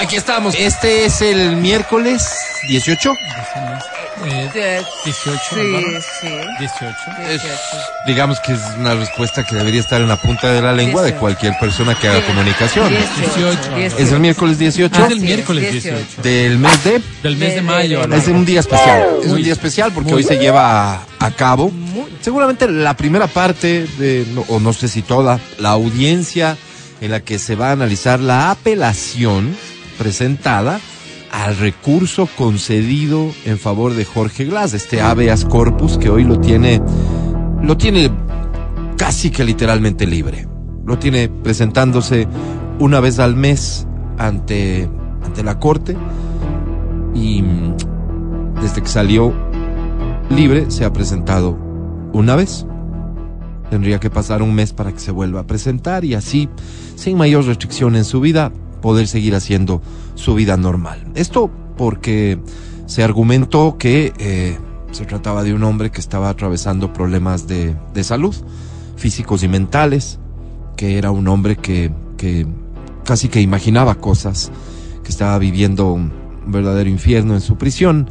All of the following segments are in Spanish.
Aquí estamos. Este es el miércoles 18. Eh, 18, Sí, sí. 18. Es, digamos que es una respuesta que debería estar en la punta de la lengua de 18. cualquier persona que haga comunicación. 18. Es el miércoles 18 Ah, es el Sí, miércoles 18. 18. del mes de... Del mes de De- mayo. de-. Es un día especial. Es un día especial porque hoy se lleva a, a cabo seguramente la primera parte de, no- o no sé si toda, la audiencia en la que se va a analizar la apelación presentada al recurso concedido en favor de Jorge Glass, este habeas corpus que hoy lo tiene, lo tiene casi que literalmente libre. Lo tiene presentándose una vez al mes ante, ante la corte y desde que salió libre se ha presentado una vez. Tendría que pasar un mes para que se vuelva a presentar y así, sin mayor restricción en su vida, poder seguir haciendo su vida normal. Esto porque se argumentó que eh, se trataba de un hombre que estaba atravesando problemas de, de salud, físicos y mentales, que era un hombre que, que casi que imaginaba cosas, que estaba viviendo un verdadero infierno en su prisión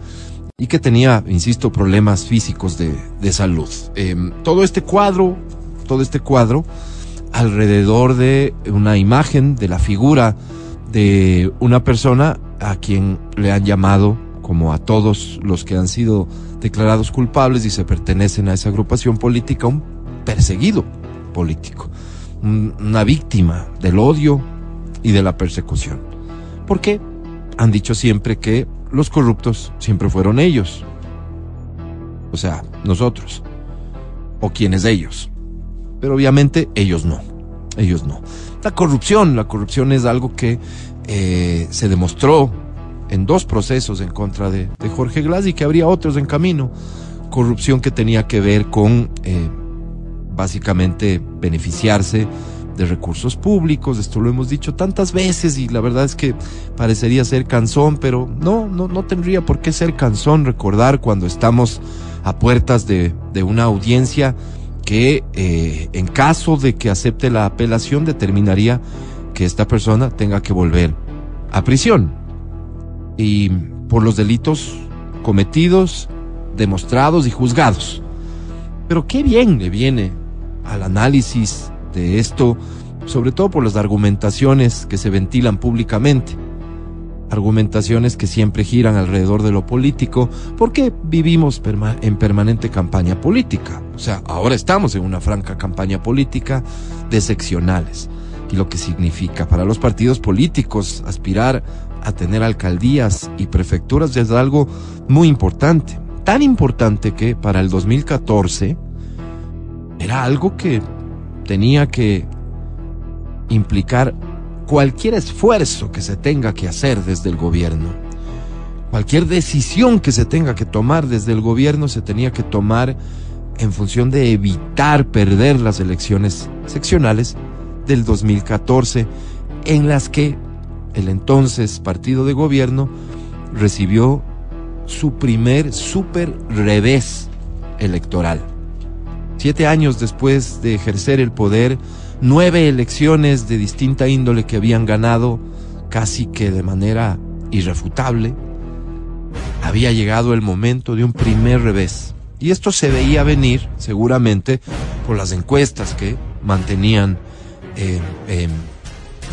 y que tenía, insisto, problemas físicos de, de salud. Eh, todo este cuadro, todo este cuadro, alrededor de una imagen, de la figura de una persona a quien le han llamado, como a todos los que han sido declarados culpables y se pertenecen a esa agrupación política, un perseguido político, un- una víctima del odio y de la persecución. ¿Por qué? Han dicho siempre que los corruptos siempre fueron ellos. O sea, nosotros. O quienes ellos. Pero obviamente ellos no. Ellos no. La corrupción, la corrupción es algo que eh, se demostró en dos procesos en contra de, de Jorge Glass y que habría otros en camino. Corrupción que tenía que ver con eh, básicamente beneficiarse de recursos públicos, esto lo hemos dicho tantas veces y la verdad es que parecería ser cansón, pero no, no, no tendría por qué ser cansón recordar cuando estamos a puertas de, de una audiencia que eh, en caso de que acepte la apelación determinaría que esta persona tenga que volver a prisión y por los delitos cometidos, demostrados y juzgados. Pero qué bien le viene al análisis de esto, sobre todo por las argumentaciones que se ventilan públicamente. Argumentaciones que siempre giran alrededor de lo político, porque vivimos en permanente campaña política. O sea, ahora estamos en una franca campaña política de seccionales. Y lo que significa para los partidos políticos aspirar a tener alcaldías y prefecturas es algo muy importante. Tan importante que para el 2014 era algo que tenía que implicar cualquier esfuerzo que se tenga que hacer desde el gobierno. Cualquier decisión que se tenga que tomar desde el gobierno se tenía que tomar en función de evitar perder las elecciones seccionales del 2014 en las que el entonces partido de gobierno recibió su primer super revés electoral. Siete años después de ejercer el poder, nueve elecciones de distinta índole que habían ganado casi que de manera irrefutable, había llegado el momento de un primer revés. Y esto se veía venir, seguramente, por las encuestas que mantenían eh, eh,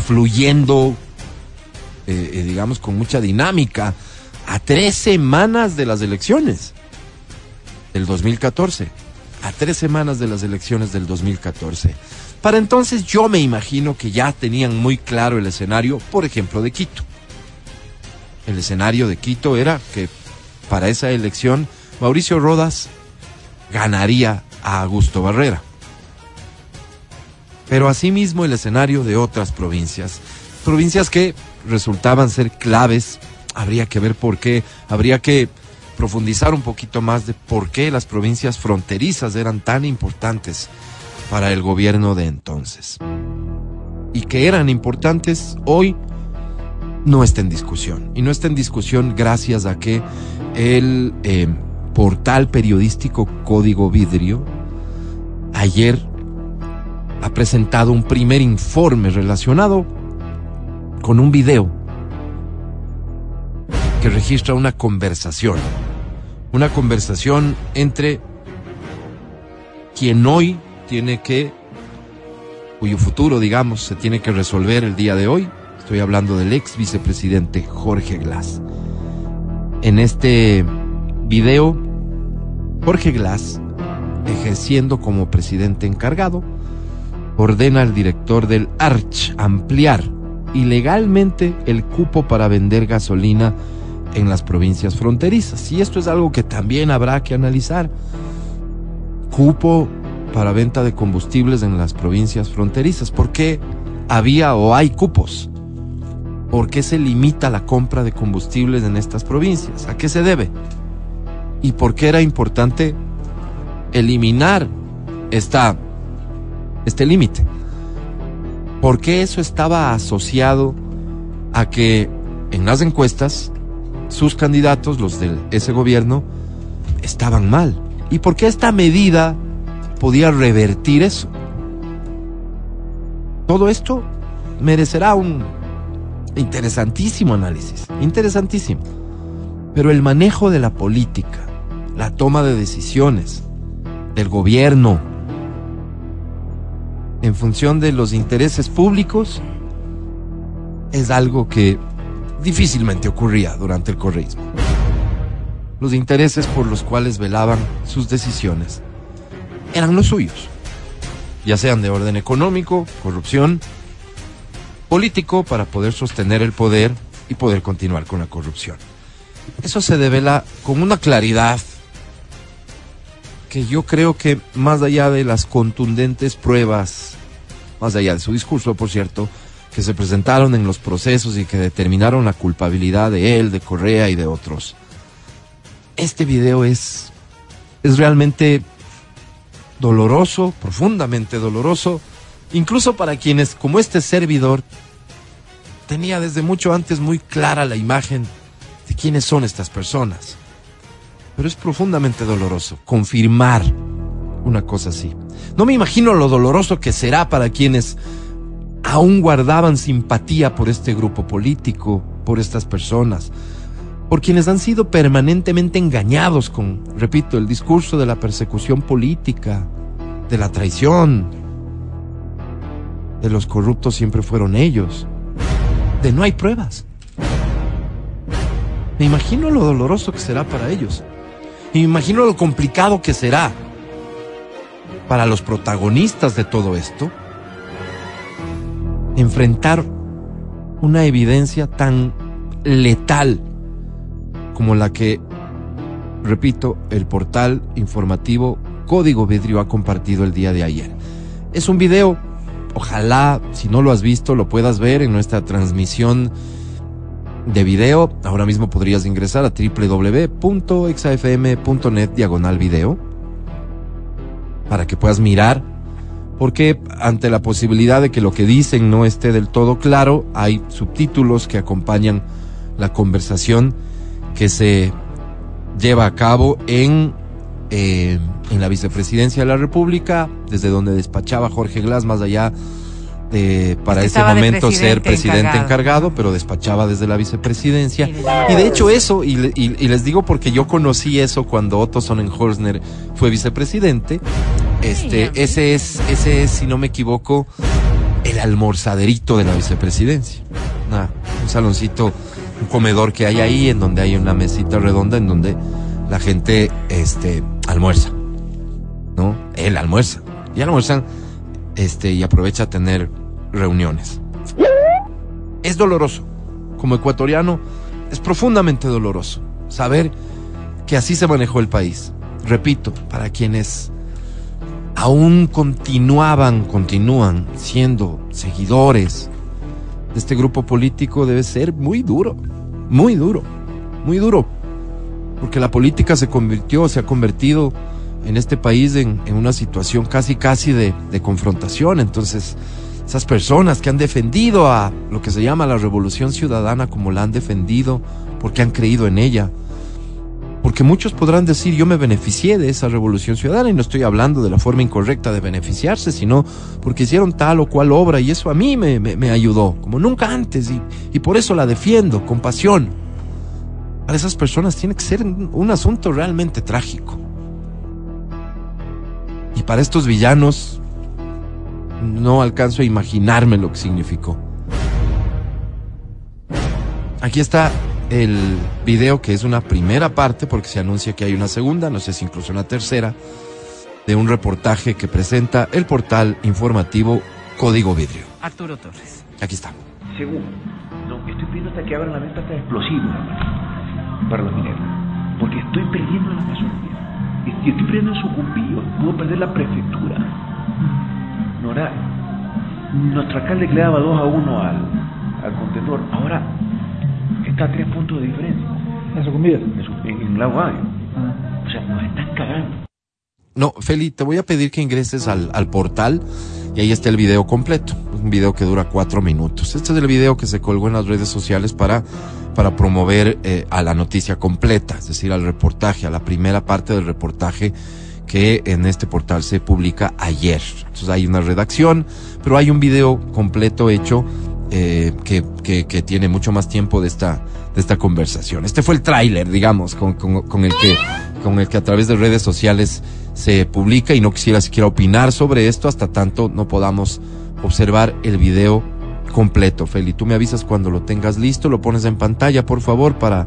fluyendo, eh, eh, digamos, con mucha dinámica, a tres semanas de las elecciones del 2014 a tres semanas de las elecciones del 2014. Para entonces yo me imagino que ya tenían muy claro el escenario, por ejemplo, de Quito. El escenario de Quito era que para esa elección Mauricio Rodas ganaría a Augusto Barrera. Pero asimismo el escenario de otras provincias, provincias que resultaban ser claves, habría que ver por qué, habría que profundizar un poquito más de por qué las provincias fronterizas eran tan importantes para el gobierno de entonces. Y que eran importantes hoy no está en discusión. Y no está en discusión gracias a que el eh, portal periodístico Código Vidrio ayer ha presentado un primer informe relacionado con un video que registra una conversación. Una conversación entre quien hoy tiene que, cuyo futuro, digamos, se tiene que resolver el día de hoy. Estoy hablando del ex vicepresidente Jorge Glass. En este video, Jorge Glass, ejerciendo como presidente encargado, ordena al director del Arch ampliar ilegalmente el cupo para vender gasolina en las provincias fronterizas. Y esto es algo que también habrá que analizar. Cupo para venta de combustibles en las provincias fronterizas. ¿Por qué había o hay cupos? ¿Por qué se limita la compra de combustibles en estas provincias? ¿A qué se debe? ¿Y por qué era importante eliminar esta, este límite? ¿Por qué eso estaba asociado a que en las encuestas sus candidatos, los de ese gobierno, estaban mal? ¿Y por qué esta medida podía revertir eso? Todo esto merecerá un interesantísimo análisis, interesantísimo. Pero el manejo de la política, la toma de decisiones del gobierno, en función de los intereses públicos, es algo que difícilmente ocurría durante el correísmo. Los intereses por los cuales velaban sus decisiones eran los suyos, ya sean de orden económico, corrupción, político para poder sostener el poder y poder continuar con la corrupción. Eso se devela con una claridad que yo creo que más allá de las contundentes pruebas, más allá de su discurso, por cierto, que se presentaron en los procesos y que determinaron la culpabilidad de él, de Correa y de otros. Este video es, es realmente doloroso, profundamente doloroso, incluso para quienes, como este servidor, tenía desde mucho antes muy clara la imagen de quiénes son estas personas. Pero es profundamente doloroso confirmar una cosa así. No me imagino lo doloroso que será para quienes aún guardaban simpatía por este grupo político, por estas personas, por quienes han sido permanentemente engañados con, repito, el discurso de la persecución política, de la traición, de los corruptos siempre fueron ellos, de no hay pruebas. Me imagino lo doloroso que será para ellos. Me imagino lo complicado que será para los protagonistas de todo esto enfrentar una evidencia tan letal como la que, repito, el portal informativo Código Vidrio ha compartido el día de ayer. Es un video, ojalá, si no lo has visto, lo puedas ver en nuestra transmisión de video. Ahora mismo podrías ingresar a www.exafm.net diagonal video para que puedas mirar porque ante la posibilidad de que lo que dicen no esté del todo claro, hay subtítulos que acompañan la conversación que se lleva a cabo en, eh, en la vicepresidencia de la República, desde donde despachaba Jorge Glass, más allá de para ese momento ser presidente encargado. pero despachaba desde la vicepresidencia. Y de hecho eso, y, y, les digo porque yo conocí eso cuando Otto Sonnenholzner fue vicepresidente, este, ese es, ese es, si no me equivoco, el almorzaderito de la vicepresidencia. un saloncito, un comedor que hay ahí, en donde hay una mesita redonda en donde la gente, este, almuerza. ¿No? Él almuerza. Y almuerzan, este, y aprovecha a tener reuniones. Es doloroso. Como ecuatoriano, es profundamente doloroso saber que así se manejó el país. Repito, para quienes aún continuaban, continúan siendo seguidores de este grupo político debe ser muy duro, muy duro, muy duro. Porque la política se convirtió, se ha convertido en este país en, una situación casi, casi de, de confrontación. Entonces, Esas personas que han defendido a lo que se llama la revolución ciudadana como la han defendido porque han creído en ella. Porque muchos podrán decir, yo me beneficié de esa revolución ciudadana y no estoy hablando de la forma incorrecta de beneficiarse, sino porque hicieron tal o cual obra y eso a mí me, me, ayudó, como nunca antes, y, y por eso la defiendo con pasión. Para esas personas tiene que ser un asunto realmente trágico. Y para estos villanos, no alcanzo a imaginarme lo que significó. Aquí está el video que es una primera parte porque se anuncia que hay una segunda, no sé si incluso una tercera, de un reportaje que presenta el portal informativo Código Vidrio. Arturo Torres. Aquí está. Segundo, no, estoy pidiendo hasta que abran la venta hasta explosivos hermano, para los mineros. Porque estoy perdiendo la Amazonía. Y estoy perdiendo en Sucumbío. Puedo perder la prefectura. Nora, nuestro alcalde le daba 2 a 1 al, al contendor. Ahora está a 3 puntos de diferencia. En su- en, en Lago Agrio. Ah. O sea, nos están cagando. No, Feli, te voy a pedir que ingreses al, al portal y ahí está el video completo. Un video que dura cuatro minutos. Este es el video que se colgó en las redes sociales para, para promover eh, a la noticia completa, es decir, al reportaje, a la primera parte del reportaje que en este portal se publica ayer. Entonces hay una redacción, pero hay un video completo hecho eh, que, que, tiene mucho más tiempo de esta, de esta conversación. Este fue el tráiler, digamos, con, con, con el que, con el que a través de redes sociales se publica y no quisiera siquiera opinar sobre esto hasta tanto no podamos observar el video completo. Feli, tú me avisas cuando lo tengas listo, lo pones en pantalla, por favor, para,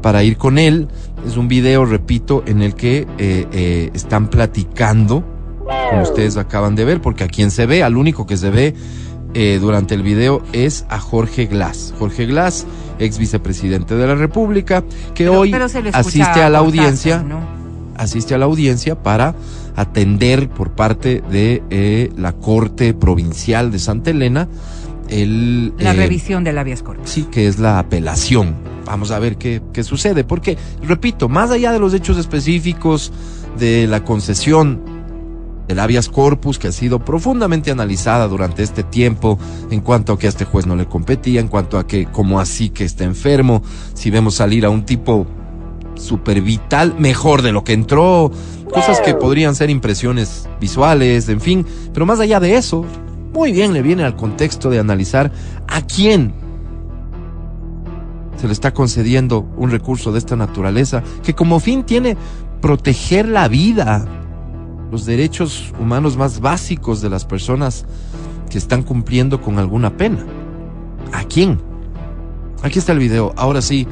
para ir con él. Es un video, repito, en el que eh, eh, están platicando, como ustedes acaban de ver, porque a quien se ve, al único que se ve eh, durante el video es a Jorge Glass. Jorge Glass, ex vicepresidente de la República, que Pero- hoy pero asiste a la audiencia ¿no? asiste a la audiencia para atender por parte de eh, la Corte Provincial de Santa Elena el La eh, revisión del habeas corpus. sí que es la apelación. Vamos a ver qué, qué sucede, porque, repito, más allá de los hechos específicos de la concesión del habeas corpus, que ha sido profundamente analizada durante este tiempo, en cuanto a que a este juez no le competía, en cuanto a que, como así que está enfermo, si vemos salir a un tipo super vital, mejor de lo que entró, cosas que podrían ser impresiones visuales, en fin, pero más allá de eso, muy bien le viene al contexto de analizar a quién se le está concediendo un recurso de esta naturaleza, que como fin tiene proteger la vida, los derechos humanos más básicos de las personas que están cumpliendo con alguna pena. ¿A quién? Aquí está el video. Ahora sí,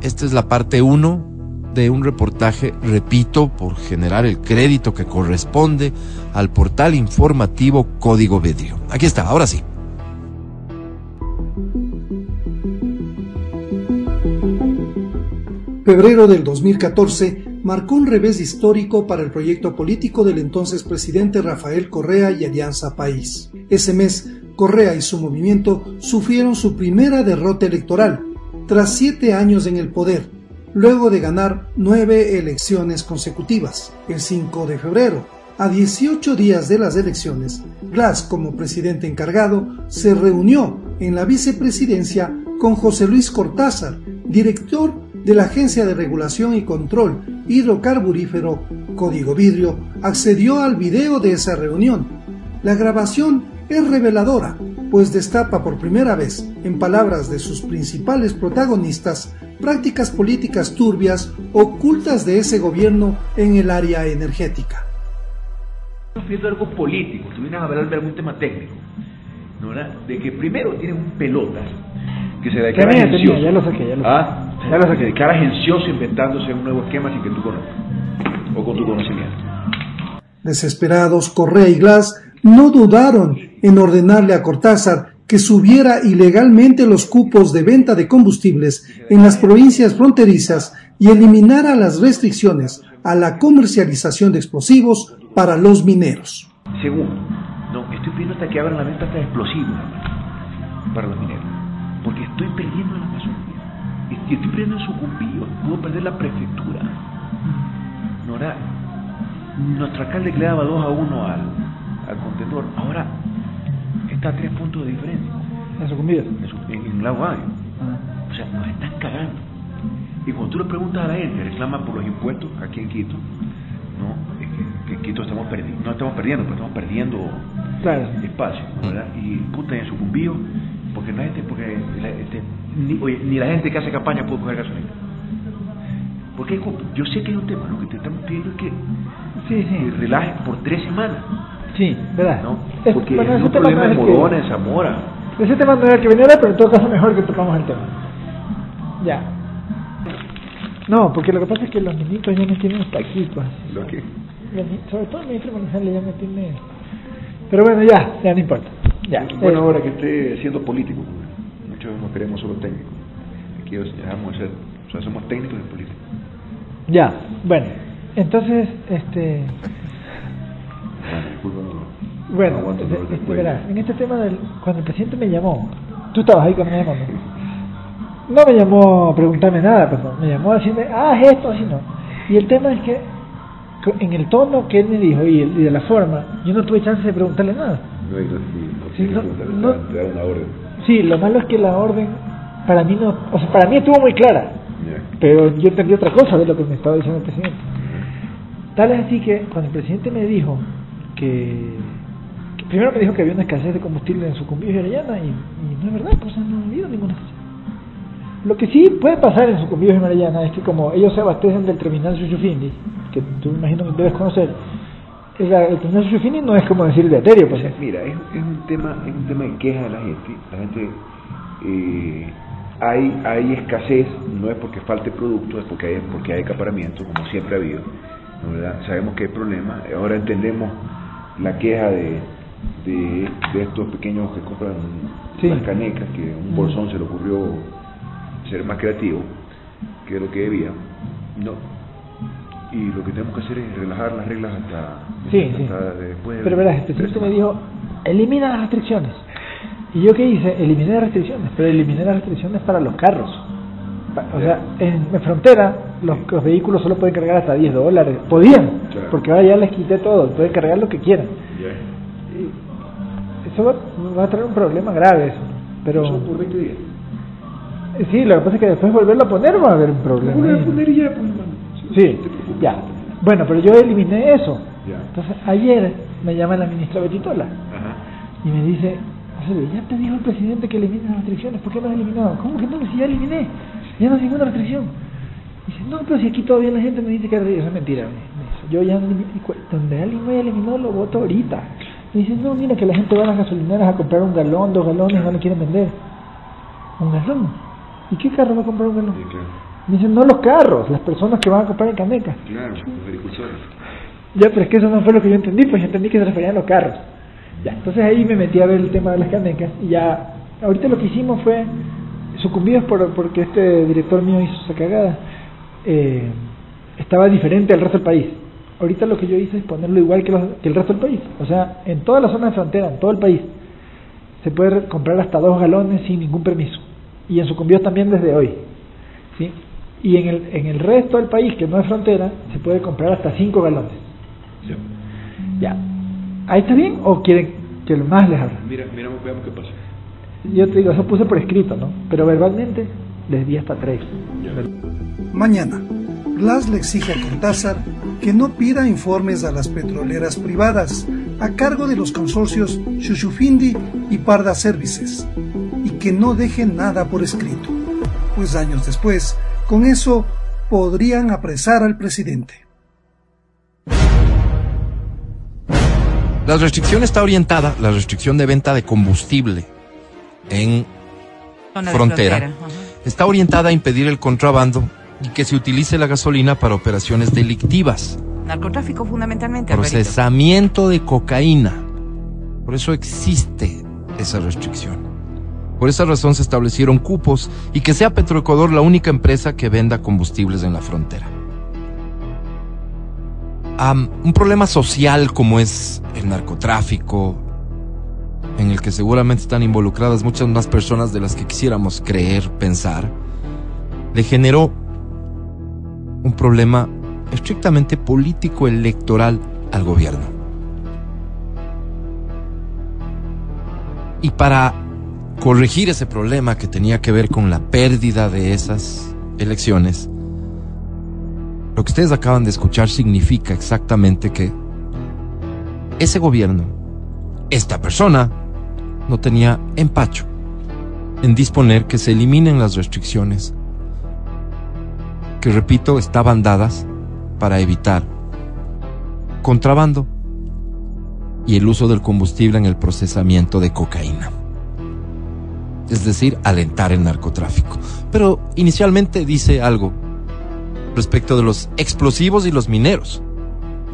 esta es la parte 1 de un reportaje, repito, por generar el crédito que corresponde al portal informativo Código Vidrio. Aquí está, ahora sí. Febrero del 2014 marcó un revés histórico para el proyecto político del entonces presidente Rafael Correa y Alianza País. Ese mes, Correa y su movimiento sufrieron su primera derrota electoral, tras siete años en el poder, luego de ganar nueve elecciones consecutivas. El 5 de febrero, a 18 días de las elecciones, Glass, como presidente encargado, se reunió en la vicepresidencia con José Luis Cortázar, director de la Agencia de Regulación y Control Hidrocarburífero Código Vidrio, accedió al video de esa reunión. La grabación es reveladora, pues destapa por primera vez, en palabras de sus principales protagonistas, prácticas políticas turbias ocultas de ese gobierno en el área energética. Estamos pidiendo algo político, vienes a hablar de algún tema técnico. De que primero tienes un pelota que se declara Tenía, agencioso. tenía, ya lo saqué, ya lo ¿Ah? Ya lo saqué. Se declara agencioso inventándose un nuevo esquema sin que tú conozcas o con tu conocimiento. Desesperados, Correa y Glass no dudaron en ordenarle a Cortázar que subiera ilegalmente los cupos de venta de combustibles en las provincias fronterizas y eliminara las restricciones a la comercialización de explosivos para los mineros. Segundo, no, estoy pidiendo hasta que abran la venta hasta explosivos hermano, para los mineros. Estoy perdiendo la Amazonía. Estoy perdiendo en Sucumbío. Puedo perder la prefectura. Nora, nuestro alcalde le daba 2 a 1 al, al contendor. Ahora está a tres puntos de diferencia En sucumbido. en, su- en, en Lago Agrio. Ah. O sea, nos están cagando. Y cuando tú le preguntas a la gente, reclama por los impuestos aquí en Quito, ¿no? Es que, que en Quito estamos perdiendo, no estamos perdiendo, pero estamos perdiendo Claro. espacio, ¿verdad? Y puta, en sucumbido, porque la gente, porque la, este, ni, oye, ni la gente que hace campaña puede coger gasolina. Porque hay yo sé que hay un tema, lo que te estamos pidiendo es que Sí, te sí. relajes por tres semanas, Sí, ¿verdad? ¿no? Es- Porque bueno, es un problema no en Morona, en Zamora. Ese tema no era el que venía ahora, pero en todo caso mejor que tocamos el tema. Ya. No, porque lo que pasa es que los niñitos ya me tienen hasta aquí, pues. Lo Los ni- Sobre todo el ministro Manizales ya me tiene... Pero bueno, ya, ya no importa. Ya. Bueno, ahora que esté siendo político, muchos no queremos solo técnicos. Aquí dejamos de ser, o sea, somos técnicos y políticos. Ya, bueno. Entonces, este... Bueno, no- este, de en este tema del... Cuando el presidente me llamó, tú estabas ahí cuando me llamó, ¿no? No me llamó a preguntarme nada, pues, no, me llamó a decirme, ah, esto, así no. Y el tema es que en el tono que él me dijo y, el- y de la forma, yo no tuve chance de preguntarle nada. No, Sí, no- no- una orden. Lo malo es que la orden para mí no, o sea, para mí estuvo muy clara, pero yo entendí otra cosa de lo que me estaba diciendo el presidente. Tal es así que cuando el presidente me dijo que, que primero me dijo que había una escasez de combustible en Sucumbíos y Arellana y, y no es verdad, pues no ha habido ninguna escasez. Lo que sí puede pasar en Sucumbíos y Marellana es que como ellos se abastecen del terminal Chuchufindi, que tú imagino que debes conocer, el, el terminal Chuchufindi no es como decir el Eterio, O pues sea, mira, es, es un tema, es un tema de queja de la gente. La gente eh, hay, hay escasez, no es porque falte producto, es porque hay, porque hay acaparamiento, como siempre ha habido. Sabemos que hay problemas. Ahora entendemos la queja de, de, de estos pequeños que compran Sí. las canecas, que a un bolsón se le ocurrió ser más creativo que lo que debía. No. Y lo que tenemos que hacer es relajar las reglas hasta, Sí, sí. hasta después. de Pero verás, tres presidente me dijo, elimina las restricciones. ¿Y yo qué hice? Eliminé las restricciones, pero eliminé las restricciones para los carros. O sea, en, en frontera los, los vehículos solo pueden cargar hasta 10 dólares. Podían, Claro. porque ahora ya les quité todo, pueden cargar lo que quieran. Y Eso va, va a traer un problema grave eso. Pero Eso por 20 días. sí, lo que pasa es que después volverlo a poner va a haber un problema. Vuelve a poner ya, pues. Sí, ya. Bueno, pero yo eliminé eso. Ya. Entonces ayer me llama la ministra Betitola. Ajá. Y me dice, ya te dijo el presidente que elimines las restricciones, ¿por qué no has eliminado? ¿Cómo que no? Si ya eliminé, ya no hay ninguna restricción. Dice, no, pero si aquí todavía la gente me dice que eso es mentira. me dice. Yo ya, donde alguien haya eliminado, lo voto ahorita. Me dice, no, mira que la gente va a las gasolineras a comprar un galón, dos galones, no lo quieren vender. ¿Un galón? ¿Y qué carro va a comprar un galón? Sí, claro. Me dicen, no los carros, las personas que van a comprar en Caneca. Claro, los agricultores. Ya, pero es que eso no fue lo que yo entendí, pues yo entendí que se referían a los carros. Ya, entonces ahí me metí a ver el tema de las canecas y ya, ahorita lo que hicimos fue, sucumbidos por, porque este director mío hizo esa cagada, eh, estaba diferente al resto del país. Ahorita lo que yo hice es ponerlo igual que, los- que el resto del país. O sea, en toda la zona de frontera, en todo el país, se puede comprar hasta dos galones sin ningún permiso. Y en sucumbidos también desde hoy. ¿sí? Y en el, en el resto del país, que no es frontera, se puede comprar hasta cinco galones. Ya. Ya. ¿Ahí está bien o quieren que lo más les habla? Mira, mira, veamos qué pasa. Yo te digo, eso puse por escrito, ¿no? Pero verbalmente les di hasta tres. Mañana, Glass le exige a Cortázar que no pida informes a las petroleras privadas a cargo de los consorcios Chuchufindi y Parda Services y que no deje nada por escrito, pues años después, con eso podrían apresar al presidente. La restricción está orientada, la restricción de venta de combustible en frontera, está orientada a impedir el contrabando y que se utilice la gasolina para operaciones delictivas, Narcotráfico fundamentalmente. Procesamiento de cocaína. Por eso existe esa restricción. Por esa razón se establecieron cupos y que sea Petroecuador la única empresa que venda combustibles en la frontera. Un problema social como es el narcotráfico, en el que seguramente están involucradas muchas más personas de las que quisiéramos creer, pensar, le generó un problema estrictamente político electoral al gobierno. Y para corregir ese problema que tenía que ver con la pérdida de esas elecciones, lo que ustedes acaban de escuchar significa exactamente que ese gobierno, esta persona, no tenía empacho en disponer que se eliminen las restricciones que, repito, estaban dadas para evitar contrabando y el uso del combustible en el procesamiento de cocaína. Es decir, alentar el narcotráfico. Pero inicialmente dice algo respecto de los explosivos y los mineros.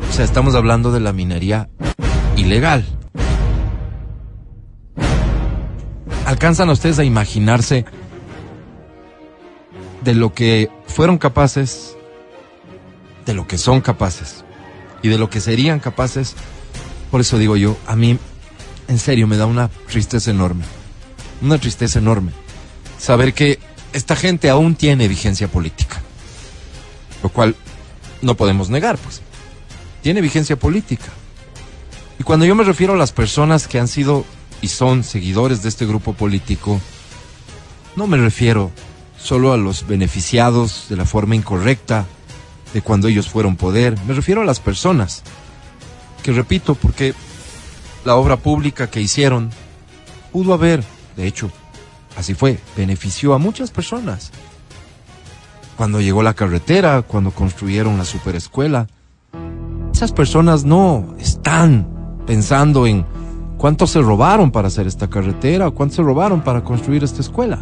O sea, estamos hablando de la minería ilegal. ¿Alcanzan ustedes a imaginarse de lo que fueron capaces, de lo que son capaces y de lo que serían capaces? Por eso digo yo, a mí en serio me da una tristeza enorme, una tristeza enorme saber que esta gente aún tiene vigencia política, lo cual no podemos negar, pues, tiene vigencia política. Y cuando yo me refiero a las personas que han sido y son seguidores de este grupo político, no me refiero solo a los beneficiados de la forma incorrecta de cuando ellos fueron poder, me refiero a las personas que repito porque la obra pública que hicieron pudo haber, de hecho, así fue, benefició a muchas personas. Cuando llegó la carretera, cuando construyeron la superescuela, esas personas no están pensando en cuánto se robaron para hacer esta carretera o cuánto se robaron para construir esta escuela.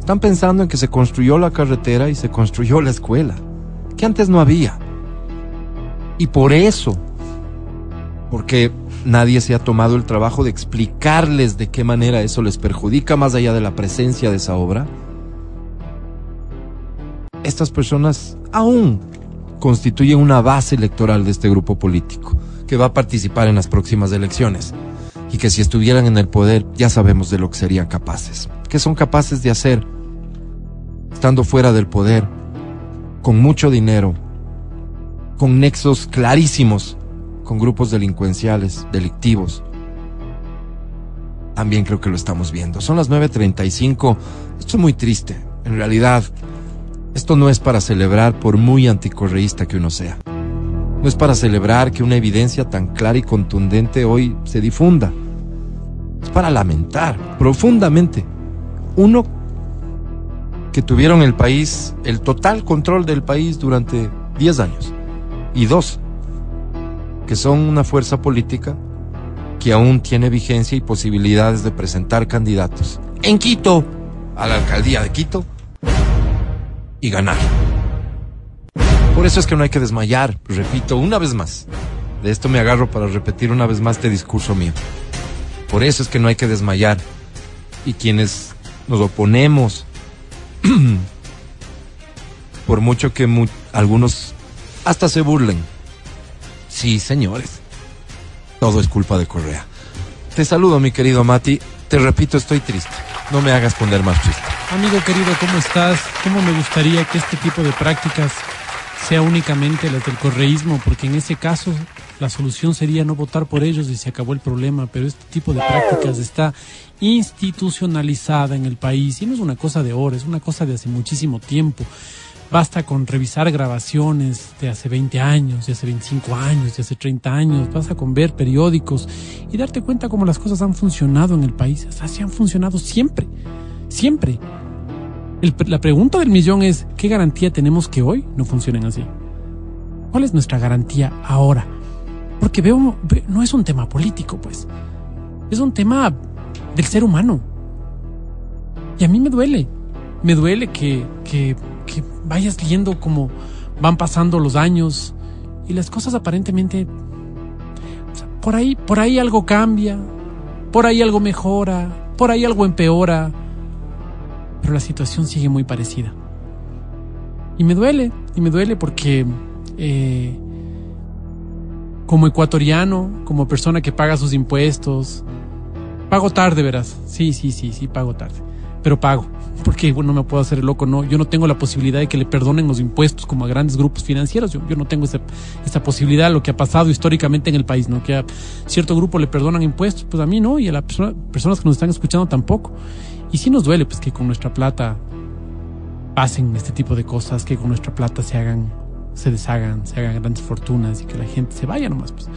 Están pensando en que se construyó la carretera y se construyó la escuela, que antes no había. Y por eso, porque nadie se ha tomado el trabajo de explicarles de qué manera eso les perjudica más allá de la presencia de esa obra, estas personas aún constituyen una base electoral de este grupo político que va a participar en las próximas elecciones y que si estuvieran en el poder ya sabemos de lo que serían capaces, que son capaces de hacer estando fuera del poder, con mucho dinero, con nexos clarísimos con grupos delincuenciales, delictivos. También creo que lo estamos viendo. Son las 9.35. Esto es muy triste. En realidad, esto no es para celebrar por muy anticorreísta que uno sea. No es para celebrar que una evidencia tan clara y contundente hoy se difunda. Es para lamentar profundamente. Uno, que tuvieron el país, el total control del país durante 10 años. Y dos, que son una fuerza política que aún tiene vigencia y posibilidades de presentar candidatos en Quito, a la alcaldía de Quito, y ganar. Por eso es que no hay que desmayar, repito una vez más. De esto me agarro para repetir una vez más este discurso mío. Por eso es que no hay que desmayar. Y quienes nos oponemos, por mucho que algunos hasta se burlen. Sí, señores. Todo es culpa de Correa. Te saludo, mi querido Mati. Te repito, estoy triste. No me hagas poner más triste. Amigo querido, ¿cómo estás? ¿Cómo me gustaría que este tipo de prácticas sea únicamente las del correísmo, porque en ese caso la solución sería no votar por ellos y se acabó el problema, pero este tipo de prácticas está institucionalizada en el país y no es una cosa de ahora, es una cosa de hace muchísimo tiempo. Basta con revisar grabaciones de hace 20 años, de hace 25 años, de hace 30 años, basta con ver periódicos y darte cuenta cómo las cosas han funcionado en el país. Así han funcionado siempre, siempre la pregunta del millón es, ¿qué garantía tenemos que hoy no funcionen así? ¿Cuál es nuestra garantía ahora? Porque veo, no es un tema político, pues. Es un tema del ser humano. Y a mí me duele. Me duele que, que, que vayas viendo cómo van pasando los años y las cosas aparentemente... por ahí, por ahí algo cambia, por ahí algo mejora, por ahí algo empeora pero la situación sigue muy parecida. Y me duele, y me duele porque eh, como ecuatoriano, como persona que paga sus impuestos, pago tarde, verás. Sí, sí, sí, sí, pago tarde. Pero pago. Porque bueno, no me puedo hacer loco, no. Yo no tengo la posibilidad de que le perdonen los impuestos como a grandes grupos financieros. Yo, yo no tengo esa, esa posibilidad, lo que ha pasado históricamente en el país, ¿no? Que a cierto grupo le perdonan impuestos, pues a mí no, y a las personas que nos están escuchando tampoco. Y sí nos duele, pues, que con nuestra plata pasen este tipo de cosas, que con nuestra plata se hagan, se deshagan, se hagan grandes fortunas y que la gente se vaya nomás, pues.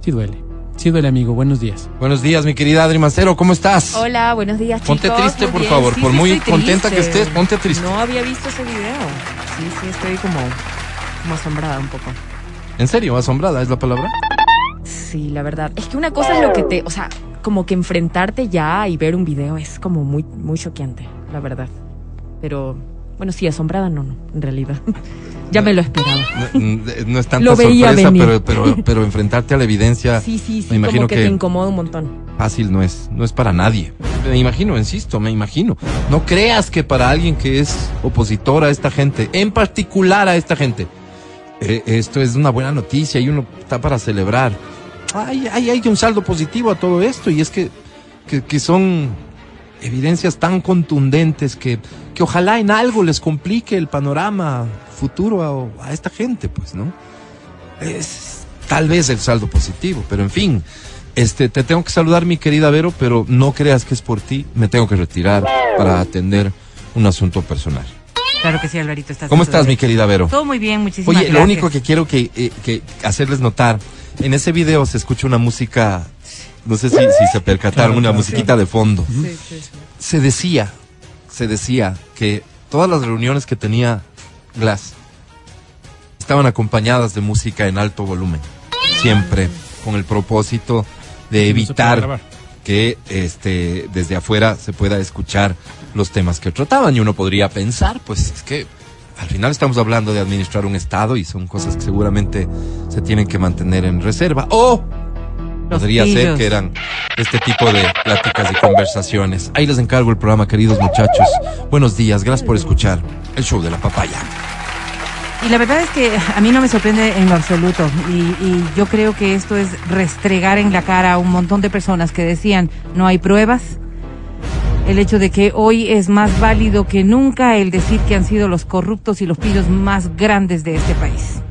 Sí duele. Sí duele, amigo. Buenos días. Buenos días, mi querida Adri Mancero. ¿Cómo estás? Hola, buenos días, chicos. Ponte triste, Muy por bien. favor. Sí, por sí, muy contenta que estés, ponte triste. No había visto ese video. Sí, sí, estoy como, como asombrada un poco. ¿En serio? ¿Asombrada es la palabra? Sí, la verdad. Es que una cosa es lo que te, o sea, como que enfrentarte ya y ver un video es como muy, muy choqueante, la verdad. Pero, bueno, sí, asombrada no, no, en realidad. ya me lo esperaba. No, no es tanta Lo veía sorpresa, venir. pero, pero, pero enfrentarte a la evidencia Sí, sí, sí, me imagino como que, que, te incomoda un montón. fácil no es, no es para nadie. Me imagino, insisto, me imagino. No creas que para alguien que es opositor a esta gente, en particular a esta gente, eh, esto es una buena noticia y uno está para celebrar. Hay, hay, hay un saldo positivo a todo esto y es que, que, que son evidencias tan contundentes que, que ojalá en algo les complique el panorama futuro a, a esta gente, pues, ¿no? Es tal vez el saldo positivo, pero en fin, este, te tengo que saludar, mi querida Vero, pero no creas que es por ti, me tengo que retirar para atender un asunto personal. Claro que sí, Alvarito. Estás ¿Cómo estás, mi querida Vero? Todo muy bien, muchísimas Oye, gracias. lo único que quiero que, eh, que hacerles notar, en ese video se escucha una música, no sé si, si se percataron, Claro, una claro. musiquita de fondo. Sí, sí, sí. Se decía, se decía que todas las reuniones que tenía Glass estaban acompañadas de música en alto volumen, siempre con el propósito de evitar que este desde afuera se pueda escuchar los temas que trataban y uno podría pensar, pues es que al final estamos hablando de administrar un estado y son cosas que seguramente se tienen que mantener en reserva o Los podría ser que eran este tipo de pláticas y conversaciones. Ahí les encargo el programa, queridos muchachos. Buenos días, gracias por escuchar el show de la papaya. Y la verdad es que a mí no me sorprende en lo absoluto. Y, y yo creo que esto es restregar en la cara a un montón de personas que decían no hay pruebas. El hecho de que hoy es más válido que nunca el decir que han sido los corruptos y los pillos más grandes de este país.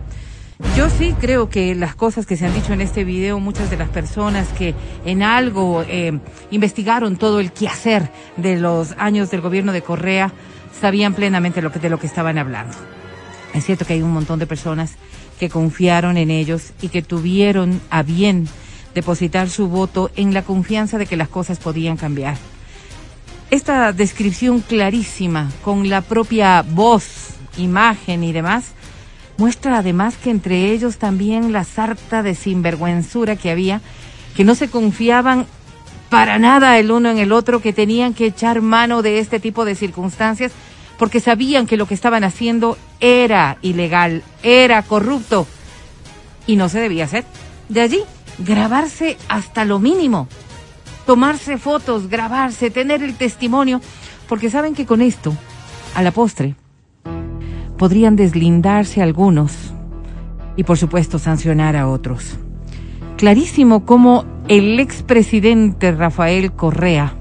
Yo sí creo que las cosas que se han dicho en este video, muchas de las personas que en algo eh, investigaron todo el quehacer de los años del gobierno de Correa, sabían plenamente lo que, de lo que estaban hablando. Es cierto que hay un montón de personas que confiaron en ellos y que tuvieron a bien depositar su voto en la confianza de que las cosas podían cambiar. Esta descripción clarísima, con la propia voz, imagen y demás, muestra además que entre ellos también la sarta de sinvergüenzura que había, que no se confiaban para nada el uno en el otro, que tenían que echar mano de este tipo de circunstancias, porque sabían que lo que estaban haciendo era ilegal, era corrupto, y no se debía hacer. De allí, grabarse hasta lo mínimo, tomarse fotos, grabarse, tener el testimonio, porque saben que con esto, a la postre, podrían deslindarse algunos y por supuesto sancionar a otros. Clarísimo cómo el expresidente Rafael Correa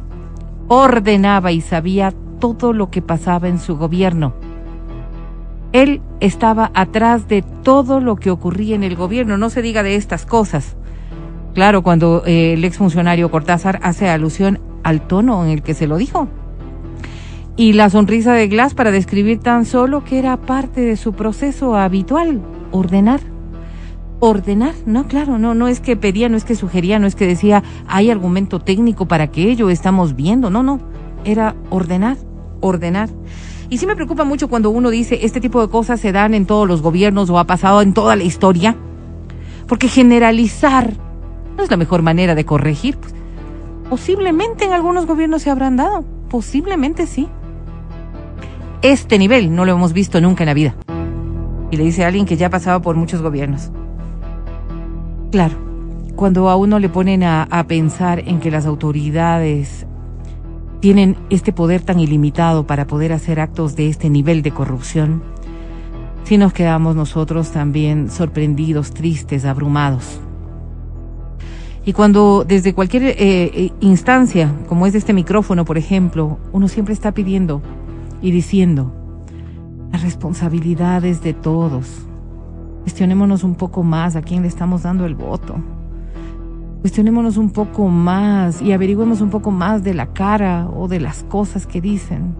ordenaba y sabía todo lo que pasaba en su gobierno. Él estaba atrás de todo lo que ocurría en el gobierno, no se diga de estas cosas. Claro, cuando eh, el exfuncionario Cortázar hace alusión al tono en el que se lo dijo. Y la sonrisa de Glass para describir tan solo que era parte de su proceso habitual, ordenar. Ordenar, no, claro, no, no es que pedía, no es que sugería, no es que decía, hay argumento técnico para que ello estamos viendo, no, no, era ordenar, ordenar. Y sí me preocupa mucho cuando uno dice, este tipo de cosas se dan en todos los gobiernos o ha pasado en toda la historia, porque generalizar no es la mejor manera de corregir. Pues, posiblemente en algunos gobiernos se habrán dado, posiblemente sí. Este nivel no lo hemos visto nunca en la vida. Y le dice alguien que ya ha pasado por muchos gobiernos. Claro, cuando a uno le ponen a, pensar en que las autoridades tienen este poder tan ilimitado para poder hacer actos de este nivel de corrupción, sí nos quedamos nosotros también sorprendidos, tristes, abrumados. Y cuando desde cualquier eh, eh, instancia, como es este micrófono, por ejemplo, uno siempre está pidiendo y diciendo, las responsabilidades de todos. Cuestionémonos un poco más a quién le estamos dando el voto. Cuestionémonos un poco más y averigüemos un poco más de la cara o de las cosas que dicen.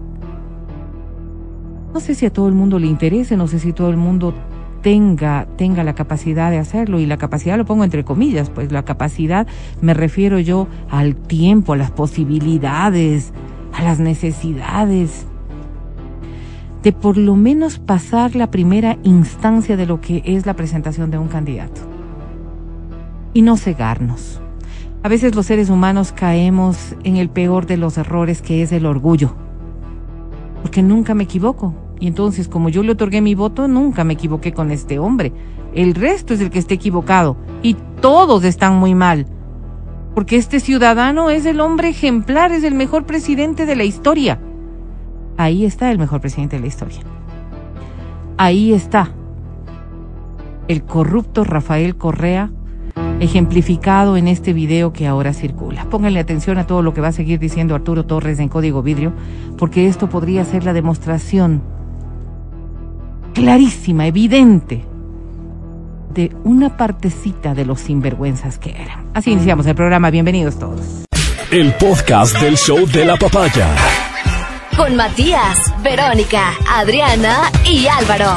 No sé si a todo el mundo le interese, no sé si todo el mundo tenga, tenga la capacidad de hacerlo. Y la capacidad lo pongo entre comillas, pues la capacidad me refiero yo al tiempo, a las posibilidades, a las necesidades de por lo menos pasar la primera instancia de lo que es la presentación de un candidato. Y no cegarnos. A veces los seres humanos caemos en el peor de los errores que es el orgullo. Porque nunca me equivoco. Y entonces, como yo le otorgué mi voto, nunca me equivoqué con este hombre. El resto es el que esté equivocado. Y todos están muy mal. Porque este ciudadano es el hombre ejemplar, es el mejor presidente de la historia. Ahí está el mejor presidente de la historia. Ahí está el corrupto Rafael Correa ejemplificado en este video que ahora circula. Pónganle atención a todo lo que va a seguir diciendo Arturo Torres en Código Vidrio, porque esto podría ser la demostración clarísima, evidente, de una partecita de los sinvergüenzas que eran. Así iniciamos el programa. Bienvenidos todos. El podcast del show de la papaya. Con Matías, Verónica, Adriana y Álvaro.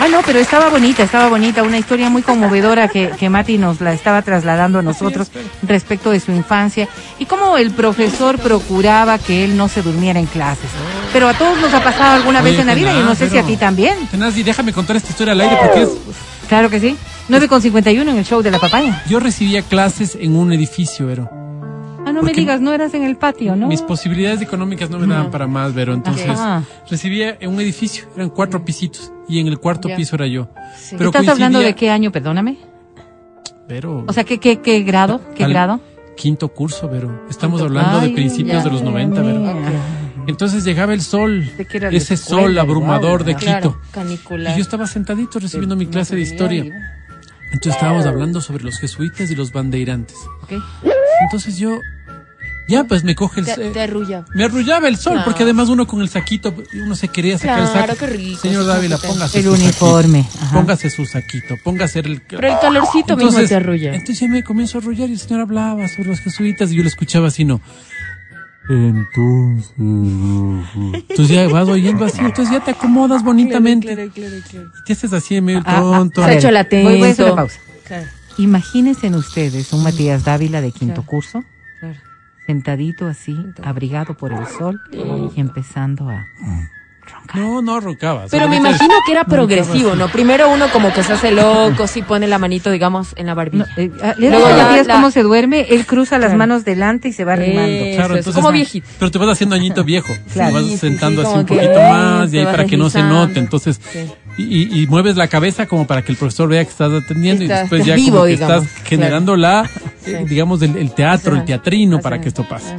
Ah, no, pero estaba bonita, estaba bonita, una historia muy conmovedora que, que Mati nos la estaba trasladando a nosotros respecto de su infancia y cómo el profesor procuraba que él no se durmiera en clases. Pero a todos nos ha pasado alguna Oye, vez en la vida y no sé si a pero- ti también. Tenaz, y déjame contar esta historia al aire porque es, Claro que sí. 9.51 en el show de la papaya. yo recibía clases en un edificio, Vero. No me digas, no eras en el patio, ¿no? Mis posibilidades económicas no me daban para más, Vero. Entonces Ajá. recibía en un edificio, eran cuatro pisitos, y en el cuarto Ya. piso era yo. Sí. Pero ¿Estás hablando de qué año, perdóname? Vero, O sea, ¿qué, qué, qué grado? ¿Qué Al- grado? quinto curso, Vero. Estamos Quinto- hablando de principios ya. de los 90, Vero. Mira. Entonces llegaba el sol, ese sol abrumador de ¿verdad? Quito. Claro. Y yo estaba sentadito recibiendo mi clase de historia. Entonces estábamos hablando sobre los jesuitas y los bandeirantes. Ok. Entonces yo, ya pues me coge el... Te, eh, te arrulla. me arrullaba el sol, Claro. porque además uno con el saquito, uno se quería sacar el Claro, saco. qué rico, Señor Dávila, póngase El su uniforme, saquito. ajá. Póngase su saquito, póngase el... Pero el calorcito mismo te arrulla. Entonces ya me comienzo a arrullar y el señor hablaba sobre los jesuitas y yo lo escuchaba así, ¿no? Entonces... Entonces ya vas oyendo así, entonces ya te acomodas bonitamente. Claro, claro, claro. Y te haces así en medio Ah, ah, tonto. a Se ha ver, hecho atento. Voy, voy a hacer una pausa. Claro, Imagínense ustedes un Matías Dávila de quinto Claro. curso. Sentadito así, abrigado por el sol y empezando a roncar. No, no roncaba. Pero me imagino que era No, progresivo, roncaba ¿no? Primero uno como que se hace loco, sí pone la manito, digamos, en la No, barbilla. eh, ah, ¿Le Luego ya Matías la- cómo se duerme? Él cruza las Claro. manos delante y se va arrimando. Claro, entonces, como viejito. Pero te vas haciendo añito viejo. Claro. Te vas Sí, sentando sí, así un poquito más y ahí para que no se note. Entonces, Sí. Y, mueves la cabeza como para que el profesor vea que estás atendiendo y después ya vivo, como que digamos, estás generando la, eh, Sí. digamos, el, el teatro, el teatrino Ajá. para que esto pase. Ajá.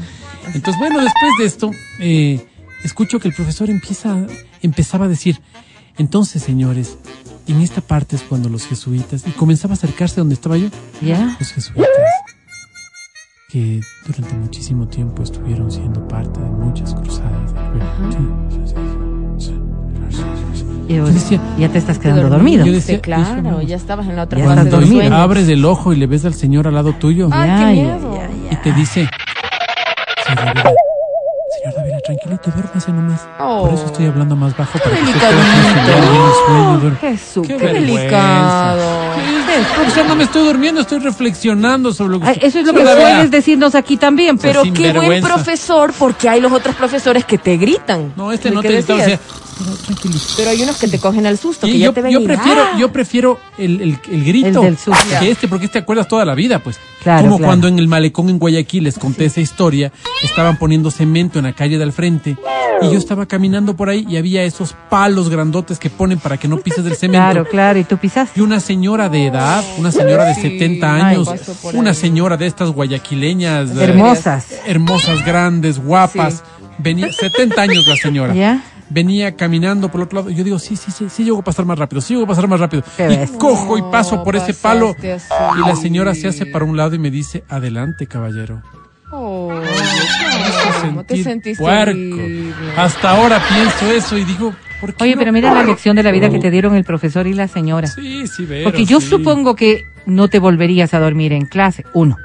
Entonces, bueno, después de esto, eh, escucho que el profesor empieza, empezaba a decir, entonces, señores, en esta parte es cuando los jesuitas, y comenzaba a acercarse donde estaba yo, ¿Ya? los jesuitas, que durante muchísimo tiempo estuvieron siendo parte de muchas cruzadas. Sí, Yo vos- decía- ya te estás quedando dormido. Yo Sí, decía, claro, eso, ya estabas en la otra Ya fase estás dormido. sueño. abres el ojo y le ves al señor al lado tuyo Ay, Ya, qué ya, miedo. ya, y te dice, señor Dávila, señor Dávila, tranquilito, duérmase nomás. Oh. Por eso estoy hablando más bajo para que usted delicadito. Jesús. Qué qué vergüenza. delicado. Profesor, no me estoy durmiendo, estoy reflexionando sobre lo que... Ay, eso es lo que puedes decirnos aquí también. Pero sin qué buen profesor, porque hay los otros profesores que te gritan. No, este ¿De no qué te gritaba, decías? decía, "Pero tranquilito. Pero hay unos que te cogen al susto, Y que yo, ya te ven yo prefiero, ¡ah! yo prefiero el, el, el grito El que este, porque este te acuerdas toda la vida, pues. Claro, Como claro. cuando en el malecón en Guayaquil les conté esa historia, estaban poniendo cemento en la calle del frente y yo estaba caminando por ahí y había esos palos grandotes que ponen para que no pises el cemento. Claro, claro. Y tú pisaste. Y una señora de edad, una señora de 70 Ay, años, pasó por una ahí. señora de estas guayaquileñas, eh, Hermosas. hermosas, grandes, guapas, Sí. venía 70 años la señora. ¿Ya? Venía caminando por el otro lado. Y yo digo, sí, sí, sí, sí llego a pasar más rápido, sí llego a pasar más rápido. Y cojo y paso por ese palo. así. Y la señora se hace para un lado y me dice, adelante, caballero. Oh, ¿cómo te sentiste? Hasta ahora pienso eso y digo, ¿por qué Oye, no pero mira la lección de la vida que te dieron el profesor y la señora. Sí, sí, veo. Porque yo sí. supongo que no te volverías a dormir en clase, uno.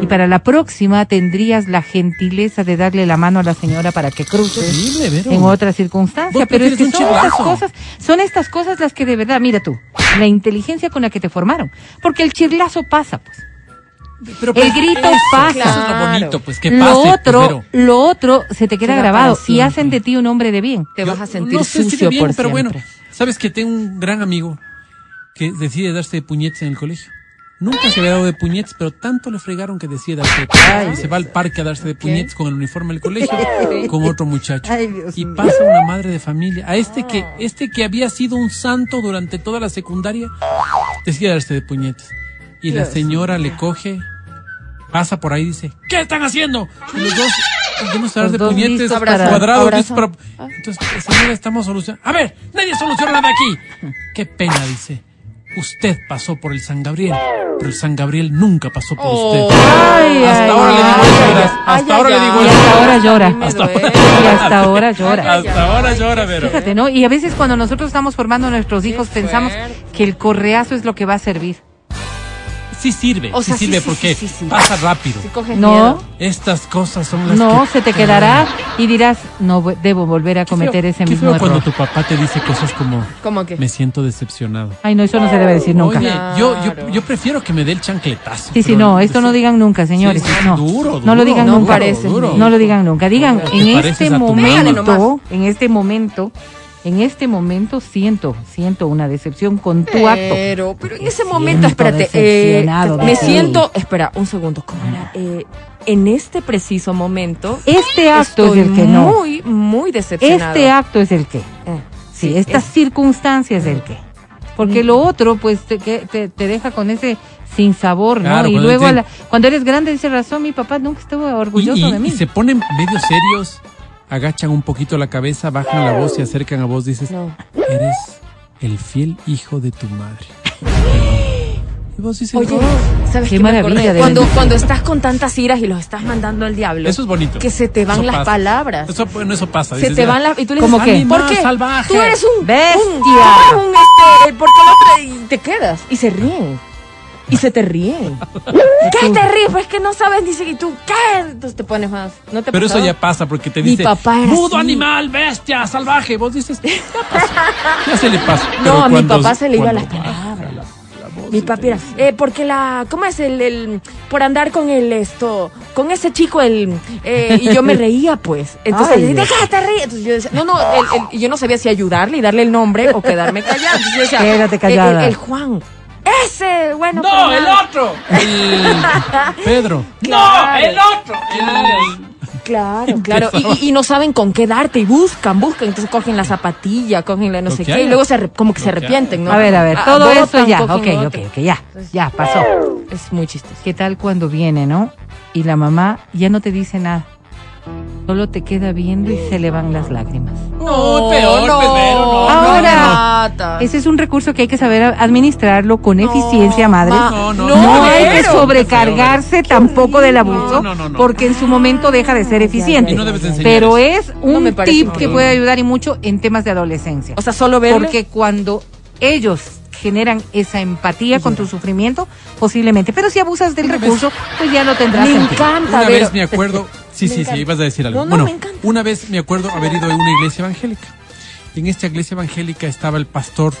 Y para la próxima tendrías la gentileza de darle la mano a la señora para que cruce en otra circunstancia. Pero es que son estas cosas, son estas cosas las que de verdad, mira tú, la inteligencia con la que te formaron. Porque el chirlazo pasa, pues. Pero, El grito eso, pasa. Eso es lo bonito, pues que pase. lo pues, otro, lo otro se te queda Queda grabado y hacen de ti un hombre de bien. Te vas a sentir no sé si de sucio bien, por pero bueno, siempre. sabes que tengo un gran amigo que decide darse de puñetes en el colegio. Nunca se había dado de puñetes, pero tanto le fregaron que decide darse de puñetes. Y se va al parque a darse de puñetes con el uniforme del colegio, con otro muchacho. Ay, Dios y pasa una madre de familia. A este que, este que había sido un santo durante toda la secundaria, decide darse de puñetes. Y la señora le coge, pasa por ahí y dice, ¿qué están haciendo? Y los dos, vamos a dar de puñetes para- Entonces, señora, estamos solucionando. A ver, nadie soluciona nada aquí. Qué pena, dice. Usted pasó por el San Gabriel, pero el San Gabriel nunca pasó por Oh. usted. Ay, Hasta ay, ahora le digo ay, eso, ay, verás. ay, Hasta ay, ahora le digo Y eso. hasta ahora llora. Hasta. Y hasta ahora llora. Hasta ahora llora, Vero. Fíjate, ¿no? Y a veces cuando nosotros estamos formando a nuestros hijos pensamos que el correazo es lo que va a servir. Sí sirve, O sea, sí sí, sirve sí, porque sí, sí, sí. pasa rápido. Si coges No, miedo. Estas cosas son las no, que... se te quedará y dirás, no debo volver a Qué feo- cometer ese qué mismo feo cuando error. tu papá te dice cosas como, ¿Cómo que? me siento decepcionado. Ay, no, eso no se debe decir nunca. Oye, yo, yo, prefiero que me dé el chancletazo. Sí, sí, no, esto no digan nunca, señores. Sí, sí, no, duro, no lo digan no nunca. No lo digan nunca. Digan, Te en este momento, en este momento, en este momento siento, siento una decepción con tu acto. Pero, pero en ese momento, espérate, eh, me siento, espera, un segundo, ¿cómo era? Eh, en este preciso momento, Este acto estoy es el que no. muy, muy decepcionado. Este acto es el que. Eh, Sí, estas es- circunstancias es el que. Porque lo otro, pues, te, que- te, te deja con ese sin sabor, ¿no? Claro, y luego, a te- la- cuando eres grande, dice razón, mi papá nunca estuvo Y, orgulloso y- de mí. y se ponen medio serios, agachan un poquito la cabeza, bajan la voz y acercan a vos, dices, No. eres el fiel hijo de tu madre. y vos dices, Oye, "Oh". ¿sabes Qué qué maravilla de Cuando, cuando estás con tantas iras y los estás mandando al diablo. eso es bonito. Que se te van Eso las pasa. palabras. Eso, bueno, eso pasa. se dices, te van las y tú le ¿Cómo dices, qué? "Animal Animal ¿por qué? salvaje. Tú eres un Bestia. un- tú eres un, este, porque el otro y te quedas y se ríen. Y se te ríen. ¿Qué te ríes? Pues que no sabes ni siquiera tú qué. Entonces te pones más. ¿No te Pero eso ya pasa porque te Mi dice, papá era mudo así. animal, bestia, salvaje. Vos dices, ya pasó. Ya se le pasa. No, a mi papá se le iba las palabras. la- la voz Mi papi era, eh, porque la, ¿cómo es el, el, por andar con el esto, con ese chico el, eh, y yo me reía pues, entonces, le decía, déjate reír, entonces yo decía, no, no, el- el- y yo no sabía si ayudarle y darle el nombre o quedarme callada, entonces yo decía, Quédate callada. El Juan, ese, bueno, No, el nada". otro. El Pedro. Claro. No, el otro. El- Claro, claro, y, y- no saben con qué darte y buscan, buscan, entonces cogen la zapatilla, cogen la no sé qué, y luego se, como que se arrepienten, ¿no? A ver, a ver, Ah, todo botan, eso ya, ok, ok, ok, ya, ya pasó. Es muy chistoso. ¿Qué tal cuando viene, no? Y la mamá ya no te dice nada. Solo te queda viendo y se le van las lágrimas. No, peor, no, Pedro, no. Ahora, no. Ese es un recurso que hay que saber administrarlo con eficiencia, madre. ma- No, no, No, no, hay que sobrecargarse tampoco del abuso, No, no, no, no. porque en su momento deja de ser eficiente. Y no debes de enseñar Pero es un tip que puede ayudar y mucho en temas de adolescencia. O sea, solo verle. Porque cuando ellos generan esa empatía con tu sufrimiento, posiblemente. Pero si abusas del Una vez- recurso, pues ya lo tendrás me en ti. encanta Una vez me acuerdo, sí, Me sí, sí, encanta. ibas a decir algo. No, no, bueno, me encanta. una vez me acuerdo haber ido a una iglesia evangélica. Y en esta iglesia evangélica estaba el pastor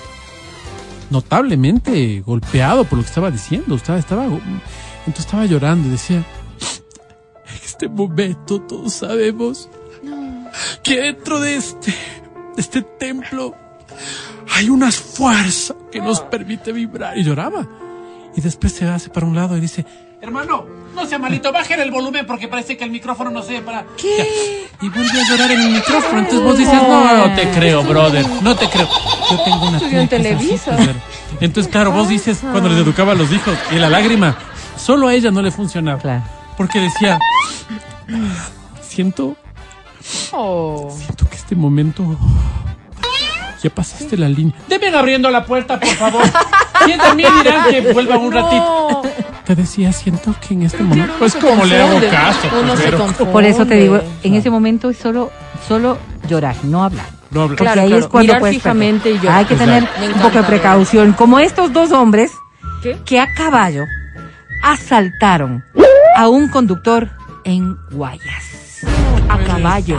notablemente golpeado por lo que estaba diciendo. Estaba, estaba, entonces estaba llorando y decía, en este momento todos sabemos que dentro de este, de este templo hay una fuerza que nos permite vibrar. Y lloraba. Y después se hace para un lado y dice, hermano, no sea malito, bajen el volumen porque parece que el micrófono no se para. ¿Qué? Y vuelve a llorar en el micrófono. Entonces vos dices, no, no te creo, brother, no te creo. Yo tengo una tía que es así, Entonces, claro, vos dices, cuando les educaba a los hijos, y la lágrima, solo a ella no le funcionaba. Claro. Porque decía, siento, Oh. siento que este momento ya pasaste la línea. Deben abriendo la puerta, por favor. ¿Quién también dirán que vuelva un ratito? Te decía, siento que en este momento. Pues como le hago caso. Uno pues, se pero- confunde. Por eso te digo, en ese momento es solo, solo llorar, no hablar. No hablo. Porque Claro, ahí claro. es cuando Mirar puedes fijamente perder. y llorar. Hay que Exacto. tener un poco de precaución. Como estos dos hombres ¿Qué? que a caballo asaltaron a un conductor en Guayas. A caballo.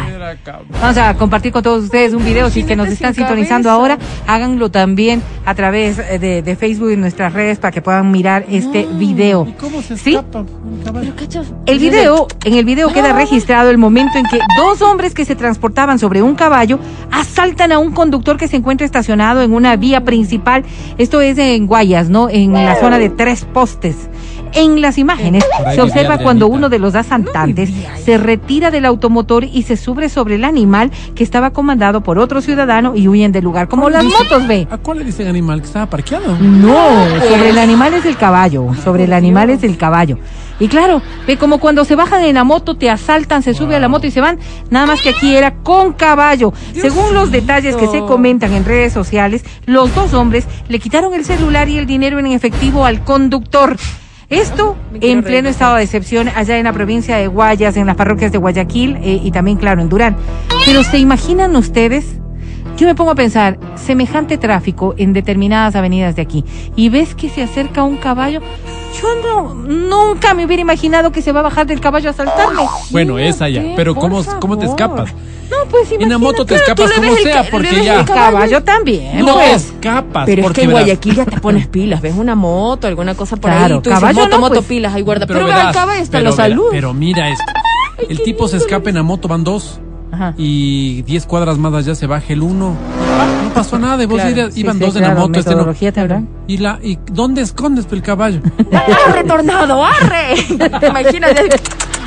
Vamos a compartir con todos ustedes un video. Si que nos están sin sintonizando cabeza. ahora, háganlo también a través eh, de, de Facebook y nuestras redes para que puedan mirar este video. ¿Y cómo se ¿Sí? escapa un caballo? Pero, cachas, El video, en el video queda registrado el momento en que dos hombres que se transportaban sobre un caballo asaltan a un conductor que se encuentra estacionado en una vía principal. Esto es en Guayas, ¿no? En la zona de tres postes. En las imágenes se observa cuando uno de los asaltantes se retira del automotor y se sube sobre el animal que estaba comandado por otro ciudadano y huyen del lugar. Como las Dice- motos, ve. ¿A cuál le dicen animal que estaba parqueado? No, sobre el animal es el caballo, sobre el animal es el caballo. Y claro, ve como cuando se bajan en la moto, te asaltan, se sube a la moto y se van, nada más que aquí era con caballo. Según los detalles que se comentan en redes sociales, los dos hombres le quitaron el celular y el dinero en efectivo al conductor. Esto en pleno estado de excepción allá en la provincia de Guayas, en las parroquias de Guayaquil eh, y también, claro, en Durán. Pero ¿se imaginan ustedes? Yo me pongo a pensar, semejante tráfico en determinadas avenidas de aquí, y ves que se acerca un caballo, yo no, nunca me hubiera imaginado que se va a bajar del caballo a saltarme. Bueno, esa ya. Imagínate, Pero ¿cómo, ¿cómo te escapas? No, pues En la moto te imagínate, escapas como el sea, porque ya- el caballo también. No pues. escapas. Pero es que en verás, Guayaquil ya te pones pilas, ves una moto, alguna cosa por Claro, ahí, tú dices, caballo moto, no, moto, pues. pilas, ahí guarda. Pero, verás, al caballo está pero los salud. Pero mira esto. El tipo se escapa en la moto, van dos. Ajá. Y 10 cuadras más allá se baja el uno. No pasó nada, de vos Claro, irías- Sí, iban sí, dos en claro, la moto, este no. tendrán. ¿Y, la, ¿Y dónde escondes el caballo? ¡Arre, tornado, arre! Imagínate.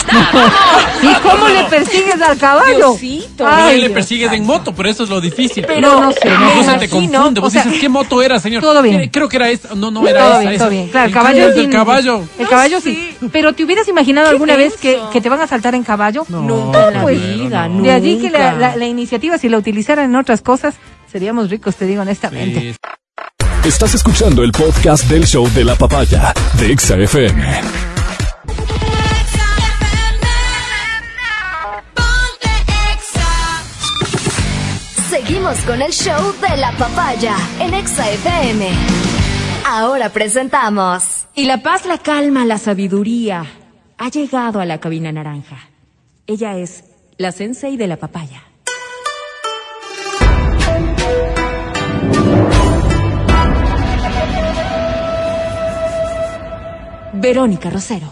¿Y cómo le persigues al caballo? Diosito. Pero Ay, le Dios persigues en moto, pero eso es lo difícil. Pero no sé, no sé. se te confunde. Vos o sea, dices, ¿qué moto era, señor? todo bien. Creo que era esta. No, no era todo esa. bien, esa. todo bien. Claro, el caballo el caballo. El caballo sí. Pero ¿te hubieras imaginado alguna vez que, que te van a saltar en caballo? No, Nunca la pues, vida, De allí que la, la- la iniciativa, si la utilizaran en otras cosas, seríamos ricos, te digo honestamente. Sí, Estás escuchando el podcast del show de la papaya de Exa Seguimos con el show de la papaya en Exa FM. Ahora presentamos. Y la paz, la calma, la sabiduría ha llegado a la cabina naranja. Ella es la sensei de la papaya. Verónica Rosero.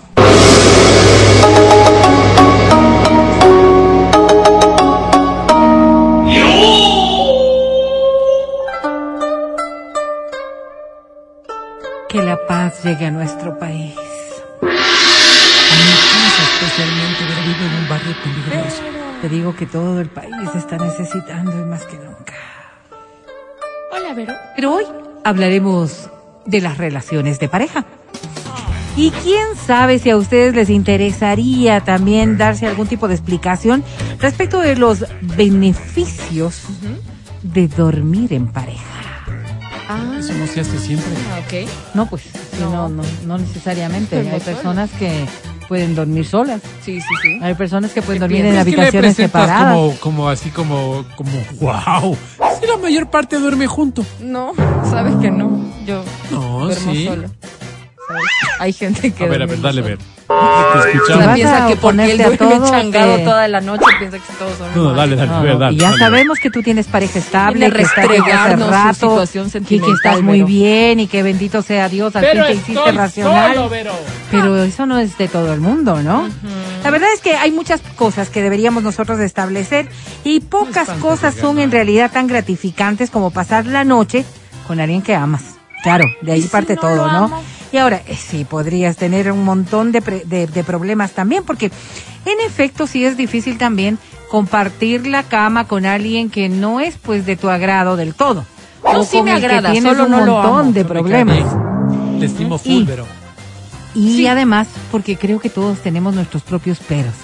Que la paz llegue a nuestro país. En mi casa especialmente, pero vivo en un barrio peligroso. Te digo que todo el país está necesitando y más que nunca. Hola, Vero. Pero hoy hablaremos de las relaciones de pareja. Y quién sabe si a ustedes les interesaría también darse algún tipo de explicación respecto de los beneficios de dormir en pareja. Ah, Eso no se hace siempre. ok. No, pues, sí, no, no, no necesariamente. Pero Hay personas que pueden dormir solas. Sí, sí, sí. Hay personas que pueden ¿Qué dormir en Es que le habitaciones separadas. como, como así como, como, wow. Si la mayor parte duerme junto. No, sabes que no. Yo No, duermo sí. sola. ¿sabes? Hay gente que A ver, a ver, dale, sola. ver. Escuchamos. piensa a que oponerte a todo, changado toda la noche piensa que todos son No, dale, dale, dale. y ya dale. sabemos que tú tienes pareja estable, que estás hace rato, situación y que estás muy bien y que bendito sea Dios, al fin te hiciste racional. Pero eso no es de todo el mundo, ¿no? La verdad es que hay muchas cosas que deberíamos nosotros establecer y pocas cosas son en realidad tan gratificantes como pasar la noche con alguien que amas. Claro, de ahí parte todo, ¿no? Y ahora, eh, sí, podrías tener un montón de, pre- de, de problemas también, porque en efecto sí es difícil también compartir la cama con alguien que no es pues de tu agrado del todo. No, sí me que agrada, tienes solo un no lo montón amo. de problemas. Te estimo full, Y- pero. Y además, porque creo que todos tenemos nuestros propios peros.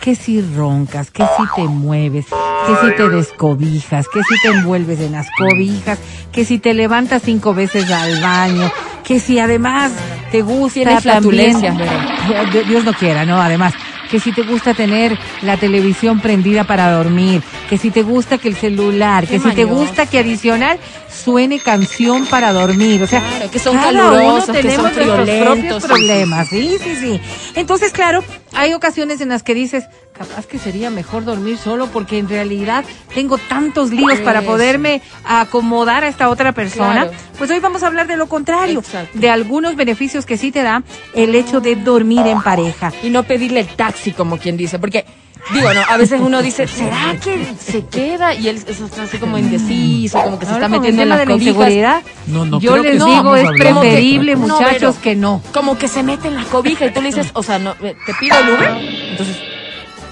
Que si roncas, que si te mueves, que si te descobijas, que si te envuelves en las cobijas, que si te levantas cinco veces al baño, que si además te gusta también, Dios- no quiera, ¿no? Además, que si te gusta tener la televisión prendida para dormir, que si te gusta que el celular, Qué que si te gusta que adicional suene canción para dormir, o sea, Claro, que son cada calurosos, uno que son nuestros propios problemas, sí, sí, sí. Entonces, claro, hay ocasiones en las que dices, capaz que sería mejor dormir solo porque en realidad tengo tantos líos para poderme acomodar a esta otra persona. Claro. Pues hoy vamos a hablar de lo contrario, Exacto. de algunos beneficios que sí te da el hecho de dormir en pareja. Y no pedirle el taxi, como quien dice, porque, digo, no, a veces uno dice, ¿será que se queda? Y él está así como indeciso, como que se está metiendo en las de la cobijas. inseguridad, No, no, yo creo les digo, es preferible, muchachos, No, que no. Como que se mete en las cobijas y tú le dices, o sea, no, te pido el Uber, entonces,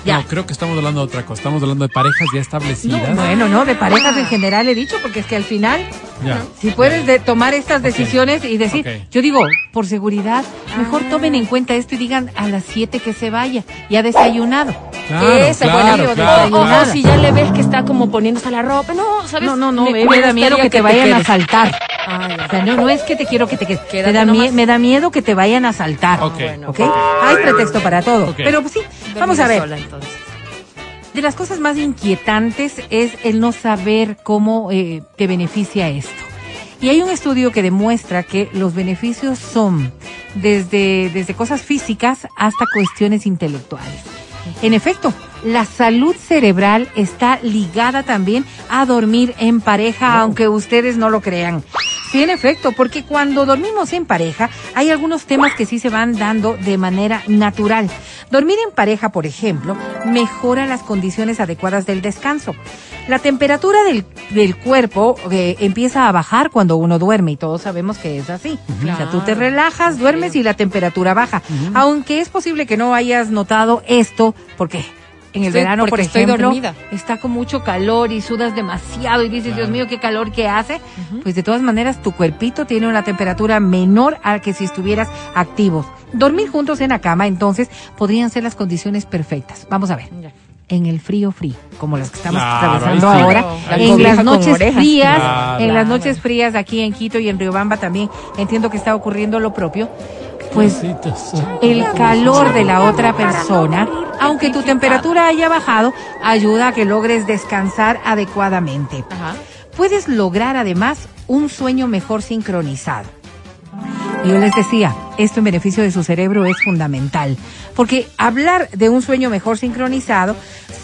ya. No, creo que estamos hablando de otra cosa. Estamos hablando de parejas ya establecidas. Bueno, no, de parejas en general he dicho, porque es que al final Ya. Si puedes de- tomar estas decisiones y decir, yo digo, por seguridad, mejor tomen en cuenta esto y digan a las 7 que se vaya, ya desayunado. Claro, Ese es claro, claro, o, si ya le ves que está como poniéndose la ropa. No, ¿sabes? No, no, no, me, me da miedo que te vayan a quedes. asaltar. Ah. O sea, no, no es que te quiero que te quedes. Me da, mie- nomás. me da miedo que te vayan a asaltar. Ok. bueno. ¿Ok? Hay pretexto para todo. Ok. Pero pues, sí, vamos a ver. sola, entonces. De las cosas más inquietantes es el no saber cómo eh, te beneficia esto. Y hay un estudio que demuestra que los beneficios son desde, desde cosas físicas hasta cuestiones intelectuales. En efecto, la salud cerebral está ligada también a dormir en pareja, aunque ustedes no lo crean. Sí, en efecto, porque cuando dormimos en pareja, hay algunos temas que sí se van dando de manera natural. Dormir en pareja, por ejemplo, mejora las condiciones adecuadas del descanso. La temperatura del, del cuerpo eh, empieza a bajar cuando uno duerme y todos sabemos que es así. O sea, tú te relajas, duermes y la temperatura baja. Aunque es posible que no hayas notado esto, porque en el Estoy- verano, por ejemplo, dormida. está con mucho calor y sudas demasiado y dices, Dios mío, qué calor que hace. Pues de todas maneras, tu cuerpito tiene una temperatura menor a que si estuvieras activos. Dormir juntos en la cama, entonces, podrían ser las condiciones perfectas. Vamos a ver. Ya. En el frío frío, como las que estamos Claro, atravesando sí. ahora, en las noches frías, Claro. en las noches frías aquí en Quito y en Riobamba también, entiendo que está ocurriendo lo propio. Pues el calor de la otra persona, aunque tu temperatura haya bajado, ayuda a que logres descansar adecuadamente. Puedes lograr además un sueño mejor sincronizado. Yo les decía, esto en beneficio de su cerebro es fundamental, porque hablar de un sueño mejor sincronizado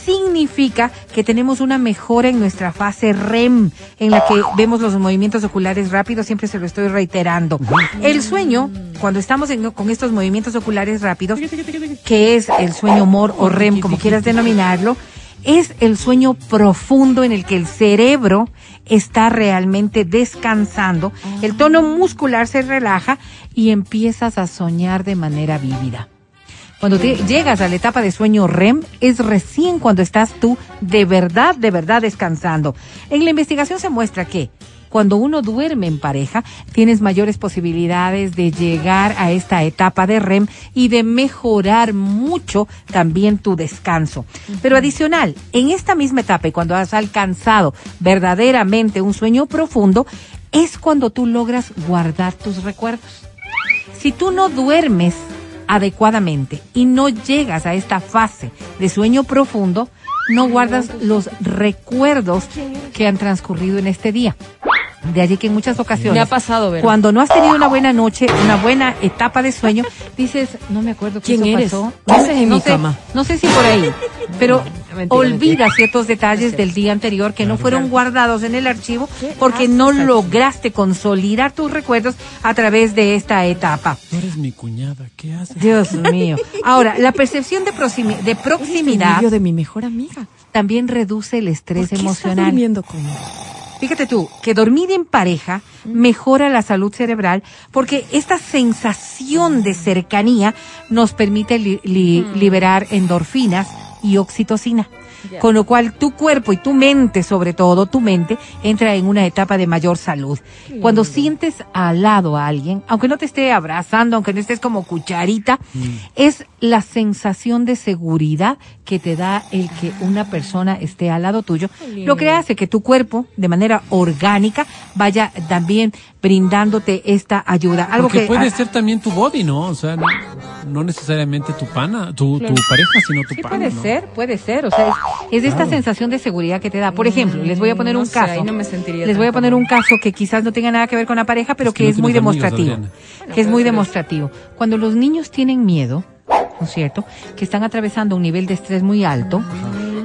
significa que tenemos una mejora en nuestra fase REM, en la que vemos los movimientos oculares rápidos, siempre se lo estoy reiterando. El sueño, cuando estamos en- con estos movimientos oculares rápidos, que es el sueño MOR o REM, como quieras denominarlo, es el sueño profundo en el que el cerebro está realmente descansando, el tono muscular se relaja y empiezas a soñar de manera vívida. Cuando te llegas a la etapa de sueño REM, es recién cuando estás tú de verdad, de verdad descansando. En la investigación se muestra que cuando uno duerme en pareja, tienes mayores posibilidades de llegar a esta etapa de REM y de mejorar mucho también tu descanso. Pero adicional, en esta misma etapa y cuando has alcanzado verdaderamente un sueño profundo, es cuando tú logras guardar tus recuerdos. Si tú no duermes adecuadamente y no llegas a esta fase de sueño profundo, no guardas los recuerdos que han transcurrido en este día. De allí que en muchas ocasiones, Me ha pasado, ¿verdad? cuando no has tenido una buena noche, una buena etapa de sueño, dices, no me acuerdo qué ¿Quién eso eres? pasó. ¿Qué haces en no mi sé, cama? No sé si por ahí, pero Mentira, olvida mentira. ciertos detalles del día anterior que no fueron guardados en el archivo ¿Qué porque no lograste consolidar tus recuerdos a través de esta etapa. Tú eres mi cuñada. ¿Qué haces? Dios mío. Ahora, la percepción de, proximi- de proximidad de mi mejor amiga. también reduce el estrés ¿Por qué estás emocional. durmiendo conmigo? Fíjate tú, que dormir en pareja mejora la salud cerebral porque esta sensación de cercanía nos permite li- li- liberar endorfinas y oxitocina. Con lo cual tu cuerpo y tu mente, sobre todo tu mente, entra en una etapa de mayor salud. Cuando sientes al lado a alguien, aunque no te esté abrazando, aunque no estés como cucharita, Mm. es la sensación de seguridad que te da el que una persona esté al lado tuyo, lo que hace que tu cuerpo, de manera orgánica, vaya también brindándote esta ayuda. Algo Porque que puede ah, ser también tu body, ¿no? O sea, no, no necesariamente tu pana, tu, tu pareja, sino tu Sí, pana. puede ¿no? ser, puede ser. O sea, es, es esta sensación de seguridad que te da. Por ejemplo, les voy a poner Mm, no un sé, caso. ahí no me sentiría les voy a poner un caso que quizás no tenga nada que ver con la pareja, pero Es que que no es muy amigos, demostrativo. Que es muy demostrativo. Cuando los niños tienen miedo, ¿no es cierto? Que están atravesando un nivel de estrés muy alto,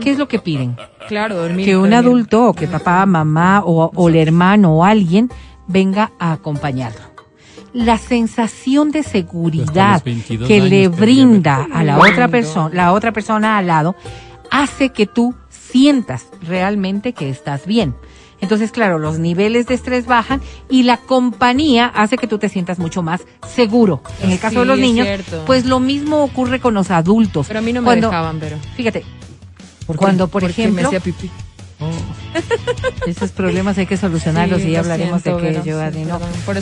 ¿qué es lo que piden? Claro, dormir. que un dormir. adulto o que papá, mamá o, o el hermano o alguien venga a acompañarlo. La sensación de seguridad Hasta los 22 que le brinda a la otra persona, la otra persona al lado, hace que tú sientas realmente que estás bien. Entonces, claro, los niveles de estrés bajan y la compañía hace que tú te sientas mucho más seguro. En el caso Sí, de los niños, cierto. pues lo mismo ocurre con los adultos. Pero a mí no me Cuando- dejaban, pero. Fíjate. Cuando, por ejemplo- me hacía pipí. Esos problemas hay que solucionarlos Sí, y ya hablaremos siento, de aquello,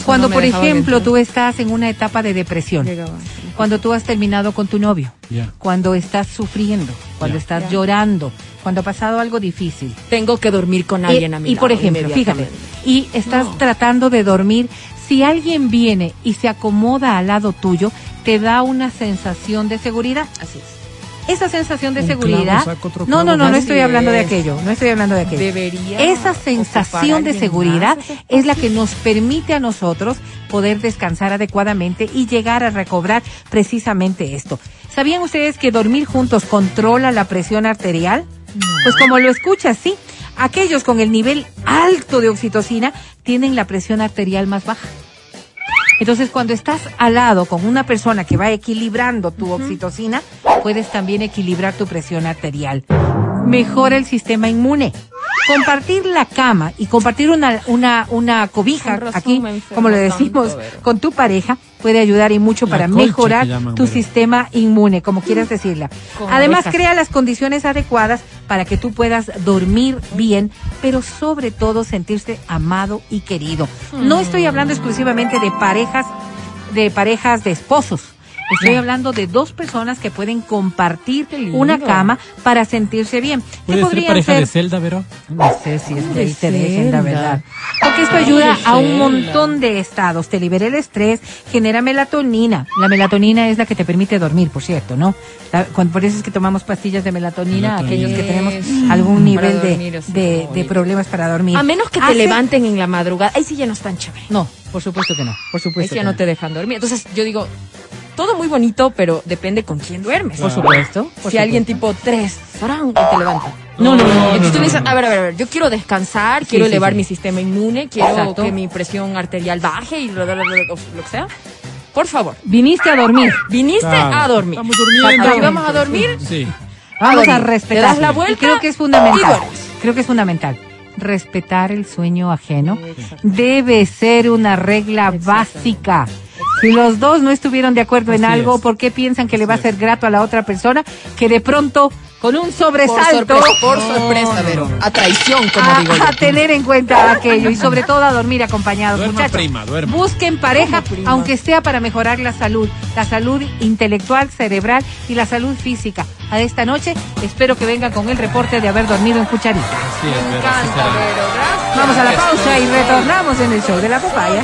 Cuando, no por ejemplo, entrar. tú estás en una etapa de depresión, Llegaba. cuando tú has terminado con tu novio, cuando estás sufriendo, cuando estás llorando, cuando ha pasado algo difícil. Tengo que dormir con Y- alguien a mi y, por lado ejemplo, fíjate, y estás No. tratando de dormir, si alguien viene y se acomoda al lado tuyo, te da una sensación de seguridad. Así es. Esa sensación de clavo seguridad. No, no, no, no estoy hablando de es. aquello, no estoy hablando de aquello. Debería. Esa sensación de seguridad más es la que nos permite a nosotros poder descansar adecuadamente y llegar a recobrar precisamente esto. ¿Sabían ustedes que dormir juntos controla la presión arterial? Pues como lo escuchas, sí. Aquellos con el nivel alto de oxitocina tienen la presión arterial más baja. Entonces, cuando estás al lado con una persona que va equilibrando tu oxitocina, puedes también equilibrar tu presión arterial. Mejora el sistema inmune. Compartir la cama y compartir una, una, una cobija, aquí, como lo decimos, con tu pareja, puede ayudar y mucho La para mejorar llaman, tu sistema inmune, como quieras decirla. Con Además, crea las condiciones adecuadas para que tú puedas dormir bien, pero sobre todo sentirse amado y querido. No estoy hablando exclusivamente de parejas, de parejas de esposos. Estoy hablando de dos personas que pueden compartir una cama para sentirse bien. ¿Qué ¿Puede ser podrían pareja ser? de Zelda, Vero? No sé si es que ahí te De dejen, la verdad. Porque esto ayuda a un montón de estados. Te libera el estrés, genera melatonina. La melatonina es la que te permite dormir, por cierto, ¿no? La- cuando- por eso es que tomamos pastillas de melatonina, Melatonina. aquellos que tenemos algún nivel de, dormir, de, problemas para dormir. A menos que te Hace- levanten en la madrugada. Ahí sí ya no es tan chévere. No, por supuesto que no. Por Ahí supuesto sí ya no te dejan dormir. Entonces, yo digo, todo muy bonito, pero depende con quién duermes. Por supuesto. por si alguien tipo tres, ¡zarán! y te levanta. No, no, no, Entonces no, tú dices, a ver, a ver, a ver, yo quiero descansar, Sí, quiero sí, elevar sí. mi sistema inmune, quiero Exacto. que mi presión arterial baje y lo, lo- lo- lo- lo que sea. Por favor, Viniste a dormir. viniste Claro. a dormir. Estamos durmiendo. Ahí vamos a dormir. Sí. Vamos a respetar. Te das la vuelta Y creo que es fundamental. Creo que es fundamental. Respetar el sueño ajeno debe ser una regla básica. Si los dos no estuvieron de acuerdo en Así algo, es. ¿por qué piensan que le va a ser grato a la otra persona que de pronto, con un Por sobresalto, sorpresa, por sorpresa, Vero. A traición, como a, digo yo. a tener en cuenta aquello y sobre todo a dormir acompañados, Duerma, muchachos. prima, duerma. Busquen pareja, prima? aunque sea para mejorar la salud, la salud intelectual, cerebral y la salud física. A esta noche espero que vengan con el reporte de haber dormido en cucharita. Sí, es Vero, así. Vero. Vamos a la pausa y retornamos en el show de la papaya.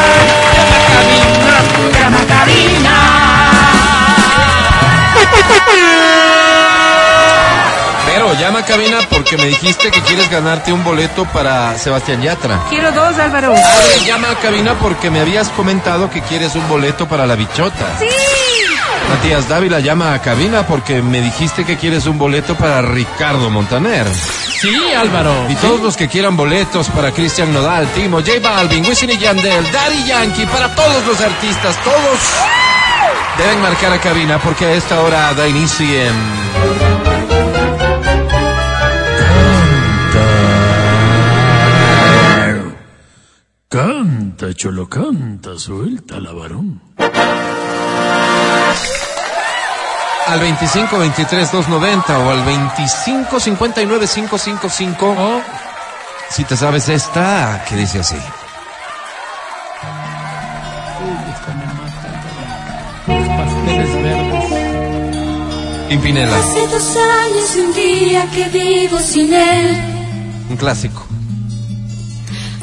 a cabina porque me dijiste que quieres ganarte un boleto para Sebastián Yatra. Quiero dos, Álvaro. Adri, llama a cabina porque me habías comentado que quieres un boleto para la bichota. Sí. Matías Dávila llama a cabina porque me dijiste que quieres un boleto para Ricardo Montaner. Sí, Álvaro. Y todos los que quieran boletos para Cristian Nodal, Timo, J Balvin, Wisin y Yandel, Daddy Yankee, para todos los artistas, todos deben marcar a cabina porque a esta hora da inicio en... Canta, cholo, canta, suelta la varón. al 25 23 290 o al 25 59 555 o si te sabes esta que dice así. Los pasteles verdes. Pimpinela, Hace dos años y un día que vivo sin él. un clásico.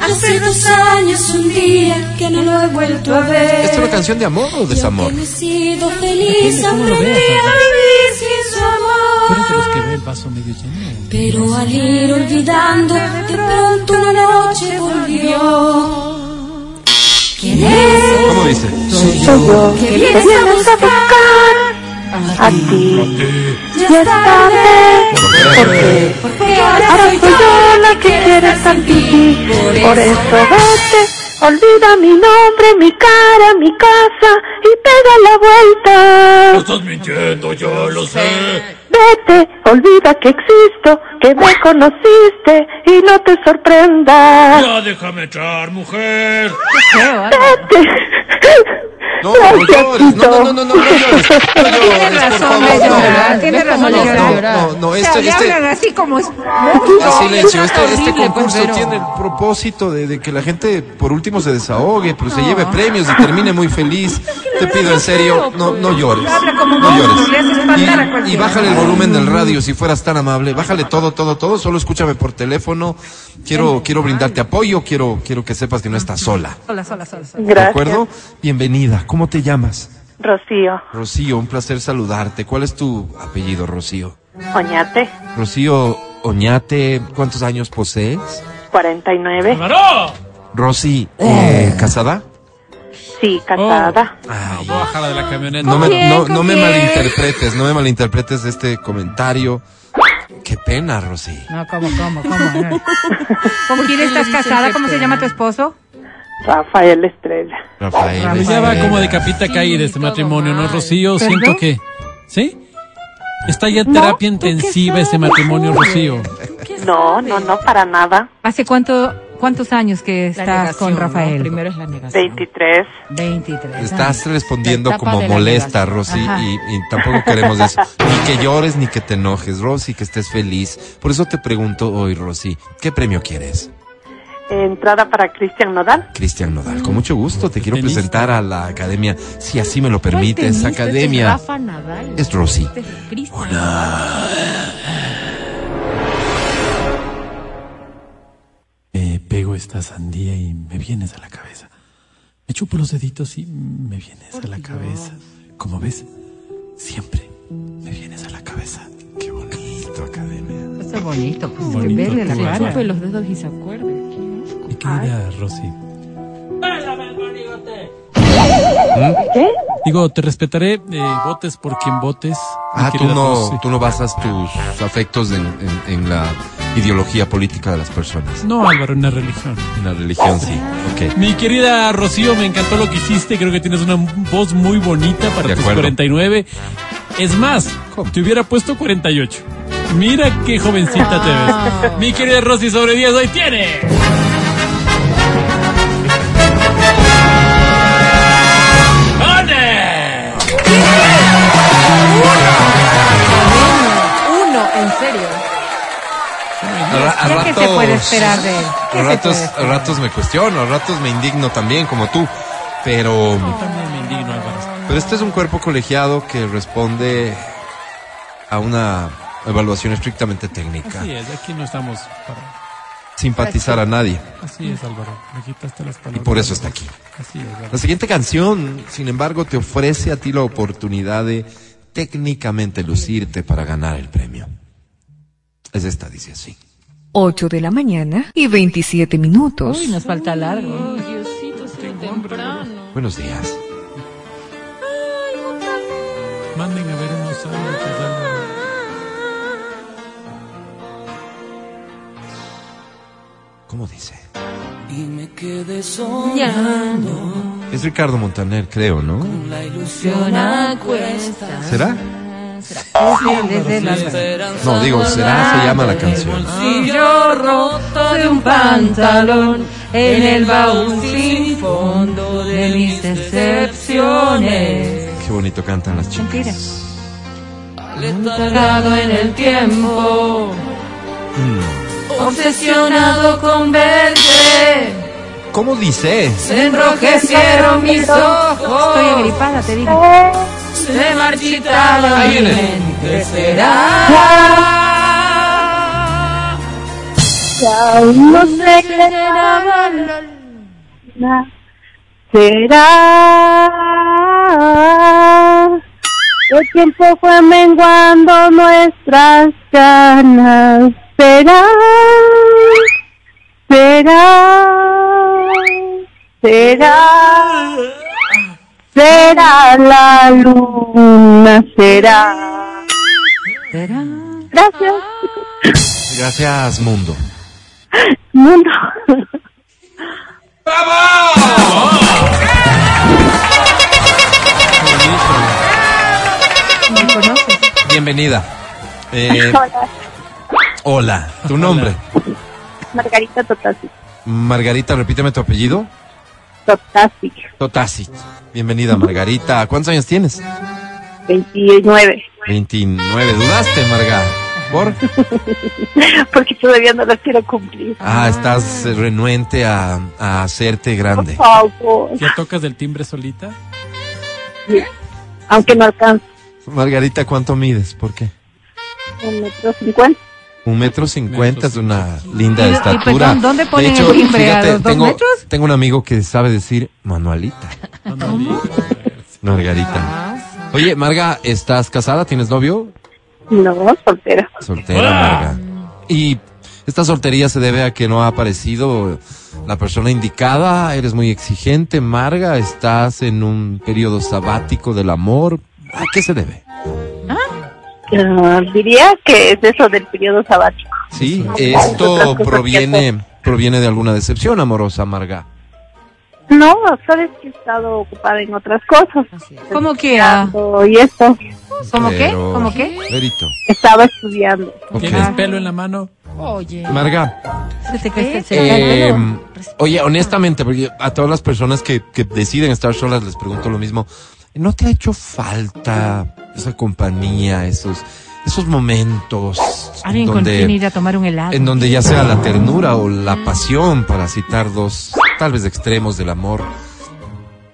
Hace dos años un día que no lo he vuelto a ver. ¿Esta es una canción de amor o desamor? Que no he sido feliz, aprendí a vivir sin su eres de los amor. que ve el vaso medio lleno. Pero al ir olvidando, de pronto una noche volvió. ¿Quién es? ¿Cómo dice? Que vienes a buscar a ti. Ya es tarde. Porque Porque ahora soy yo la que quiere estar sin ti. Por eso vete, olvida mi nombre, mi cara, mi casa y pega la vuelta. Estás mintiendo, yo lo sé. Vete, olvida que existo, que me conociste y no te sorprendas. Ya déjame entrar, mujer. Vete. No, no llores, no, no, no, no, no, no llores. No llores, Tiene por razón favor, de llorar, tiene razón de No, llorar. no, no, este, este, hablan así como silencio, este, este concurso pero- tiene el propósito de, de que la gente por último se desahogue, pero se lleve premios y termine muy feliz. Te pido en serio, no, no llores. No llores. Y, bájale el volumen del radio si fueras tan amable. Bájale todo, todo, todo. Solo escúchame por teléfono. Quiero, quiero brindarte apoyo. Quiero, quiero que sepas que no estás sola. Sola, sola, sola. sola. ¿De Gracias. acuerdo? Bienvenida. ¿Cómo te llamas? Rocío, Rocío, un placer saludarte. ¿Cuál es tu apellido, Rocío? Oñate, Rocío Oñate, ¿cuántos años posees? 49. ¡Álvaro! Rosy, eh, ¿casada? Sí, casada. Ay, Bájala de la camioneta. no, me, no, ¿Con no me malinterpretes, no me malinterpretes este comentario. Qué pena, Rosy. No, ¿cómo, cómo, cómo? ¿Con quién estás casada? ¿Cómo se llama tu esposo? Rafael Estrella. Rafael. Rafael. Ya va como de capita caída este matrimonio, ¿no. Rocío? ¿Perdón? Siento que. ¿Sí? Está ya en terapia intensiva ese matrimonio, Rocío. No, no, no, para nada. ¿Hace cuánto, cuántos años que estás negación, con ¿no? Rafael? Primero es la negación. 23. 23. Estás respondiendo como molesta. Rosy, y, y tampoco queremos eso. Ni que llores ni que te enojes, Rosy, que estés feliz. Por eso te pregunto hoy, Rosy, ¿qué premio quieres? Entrada para Cristian Nodal. Cristian Nodal, con mucho gusto te quiero Tenista. presentar a la academia, si así me lo ¿Cuál permites, tenista? Academia. Es Rafa Nadal. Es Rosy. Este es Cristian. Me pego esta sandía y me vienes a la cabeza. Me chupo los deditos y me vienes a la cabeza. Como ves, siempre me vienes a la cabeza. Qué bonito, academia. Eso es bonito, pues Bonito, que verle la cara. Chupe los dedos y se acuerde. Querida Rosy. ¿Qué? Digo, te respetaré, eh, votes por quien votes. Ah, tú no, Rosy. tú no basas tus afectos en, en- en la ideología política de las personas. No, Álvaro, en la religión. En la religión sí. Ok. Mi querida Rocío, me encantó lo que hiciste. Creo que tienes una voz muy bonita para De tus acuerdo. 49. Es más, te hubiera puesto 48. Mira qué jovencita te ves. Mi querida Rosy sobre 10 hoy tiene. Serio. A, ra- a Ya que se ratos- puede esperar de él. ¿Qué A ratos, a ratos me cuestiono, a ratos me indigno también, como tú. Pero, También me indigno, Álvaro. pero este es un cuerpo colegiado que responde a una evaluación estrictamente técnica. Así es, aquí no estamos para... Simpatizar a nadie. Así es, Álvaro. Me quitaste las Y palabras. por eso está aquí. Así es, Álvaro. La siguiente canción, sin embargo, te ofrece a ti la oportunidad de técnicamente lucirte para ganar el premio. Es esta, dice así. 8 de la mañana y 27 minutos. Uy, nos falta largo. Oh, Diosito, estoy temprano. Buenos días. Manden a ver unos sándwiches. ¿Cómo dice? Y me quedé soñando. Es Ricardo Montaner, creo, ¿no? La ilusión a cuestas. ¿Será? La- No, digo, será, se llama la canción. Bolsillo roto de un pantalón en el baúl sin fondo de mis decepciones. Qué bonito cantan las chicas. Mentira. Letargado en el tiempo, Mm. obsesionado con verte. ¿Cómo dice? Se enrojecieron mis Estoy ojos, agripada, te digo. se marchitaron Ahí mi mente. Será. Ya no sé qué será. El tiempo fue menguando nuestras ganas. Será, será, será, será la luna, será. ¿Será? Gracias, Gracias, mundo. mundo. ¿Me conoces? Bienvenida. Eh, Hola, hola, tu nombre. Margarita Totasi. Margarita, repíteme tu apellido. Totasi, Totasi. Bienvenida, Margarita. ¿Cuántos años tienes? 29. 29. ¿Dudaste, Marga? ¿Por? Porque todavía no lo quiero cumplir. Ah, estás renuente a, a hacerte Por grande. favor. ¿Ya tocas del timbre solita? Aunque no alcance Margarita, ¿cuánto mides? ¿Por qué? un metro cincuenta. Un metro cincuenta es una linda Y- y, estatura. perdón, ¿dónde De ponen hecho, el timbre? ¿A fíjate, los dos tengo, metros? tengo un amigo que sabe decir manualita. Margarita. Oye, Marga, ¿estás casada? ¿Tienes novio? No, soltera. Soltera, Marga. Y esta soltería se debe a que no ha aparecido la persona indicada. Eres muy exigente, Marga. Estás en un periodo sabático del amor. ¿A qué se debe? Ah, diría que es eso del periodo sabático. Sí, esto proviene proviene de alguna decepción amorosa, Marga. No, sabes que he estado ocupada en otras cosas. ¿Cómo que? ah? Y esto, ¿Cómo qué? ¿Cómo qué? Verito. estaba estudiando. Ok. ¿Tienes pelo en la mano? Oye. Marga, eh, oye, honestamente, porque a todas las personas que, que deciden estar solas les pregunto lo mismo. ¿No te ha hecho falta esa compañía, esos, esos momentos Alguien con donde, quien ir a tomar un helado. en donde ya sea la ternura o la pasión, para citar dos, tal vez extremos del amor?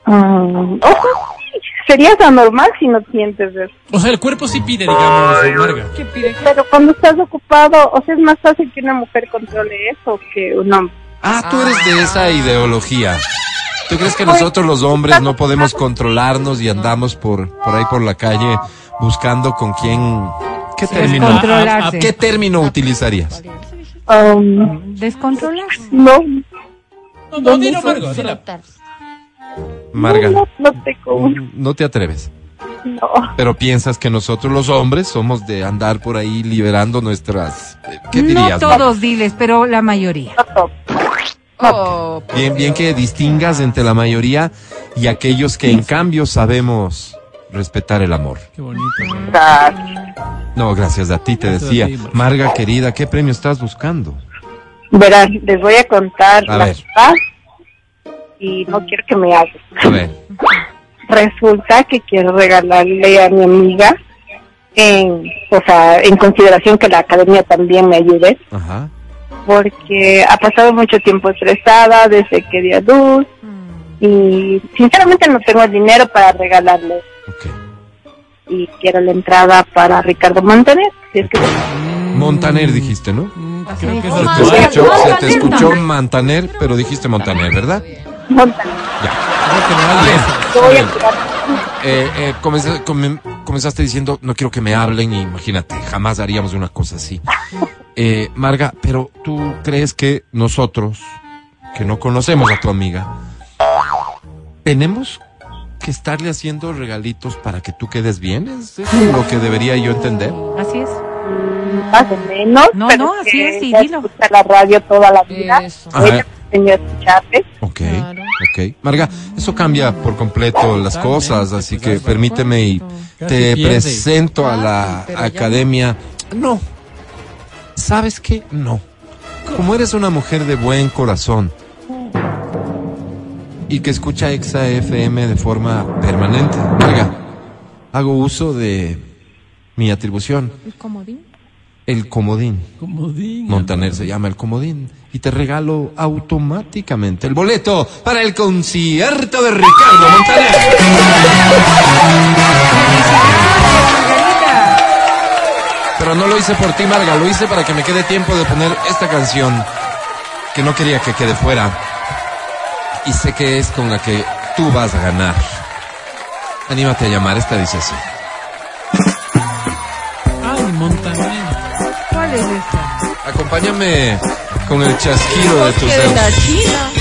Ah, ojo, serías anormal si no sientes eso. O sea, el cuerpo sí pide, digamos, Marga. Pero cuando estás ocupado, o sea, es más fácil que una mujer controle eso que un hombre. Ah, tú eres de esa ideología. ¿Tú crees que nosotros los hombres no podemos controlarnos y andamos por, por ahí por la calle buscando con quién... ¿Qué término, Descontrolarse. ¿Qué término utilizarías? Um, Descontrolarse. no, No, no, dilo, Marga, dilo. Marga, no, no uno. no te atreves. No. Pero piensas que nosotros los hombres somos de andar por ahí liberando nuestras... eh, ¿Qué No dirías? Marga? todos, diles, pero la mayoría. Oh, Bien, bien que distingas entre la mayoría y aquellos que en cambio sabemos respetar el amor. Qué bonito. No, gracias a ti te decía. Marga. Querida, ¿qué premio estás buscando? Verán, les voy a contar A la ver. verdad y no quiero que me hagan. A ver. Resulta que quiero regalarle a mi amiga, en, o sea, en consideración que la academia también me ayude, Ajá. Porque ha pasado mucho tiempo estresada desde que dio a luz y sinceramente no tengo el dinero para regalarle Ok. y quiero la entrada para Ricardo Montaner, si es que Montaner dijiste, ¿no? Creo que Se te escuchó, se te Montaner. escuchó Montaner, pero dijiste Montaner, ¿verdad? Montaner. No hay Bien. eso. Yo voy a tirar Eh, eh, comenza- come- comenzaste diciendo, no quiero que me hablen, y imagínate, jamás haríamos una cosa así. Eh, Marga, pero tú crees que nosotros, que no conocemos a tu amiga, tenemos que estarle haciendo regalitos para que tú quedes bien? ¿Es eso lo que debería yo entender? Así es. más o menos. No, pero no, así es, ella dilo. escucha la radio toda la vida. Eso. Ella me enseñó a escucharte. Ok, ok. Marga, eso cambia por completo las cosas, así que permíteme y te presento a la academia. No. ¿Sabes qué? No. Como eres una mujer de buen corazón y que escucha Exa FM de forma permanente, Marga, hago uso de mi atribución, ¿El comodín? El comodín. Comodín. Montaner se llama el comodín y te regalo automáticamente el boleto para el concierto de Ricardo Montaner. Pero no lo hice por ti, Marga, lo hice para que me quede tiempo de poner esta canción que no quería que quede fuera. Y sé que es con la que tú vas a ganar. Anímate a llamar, esta dice así. Ay, Montaner. Acompáñame con el chasquido de tus la dedos. China.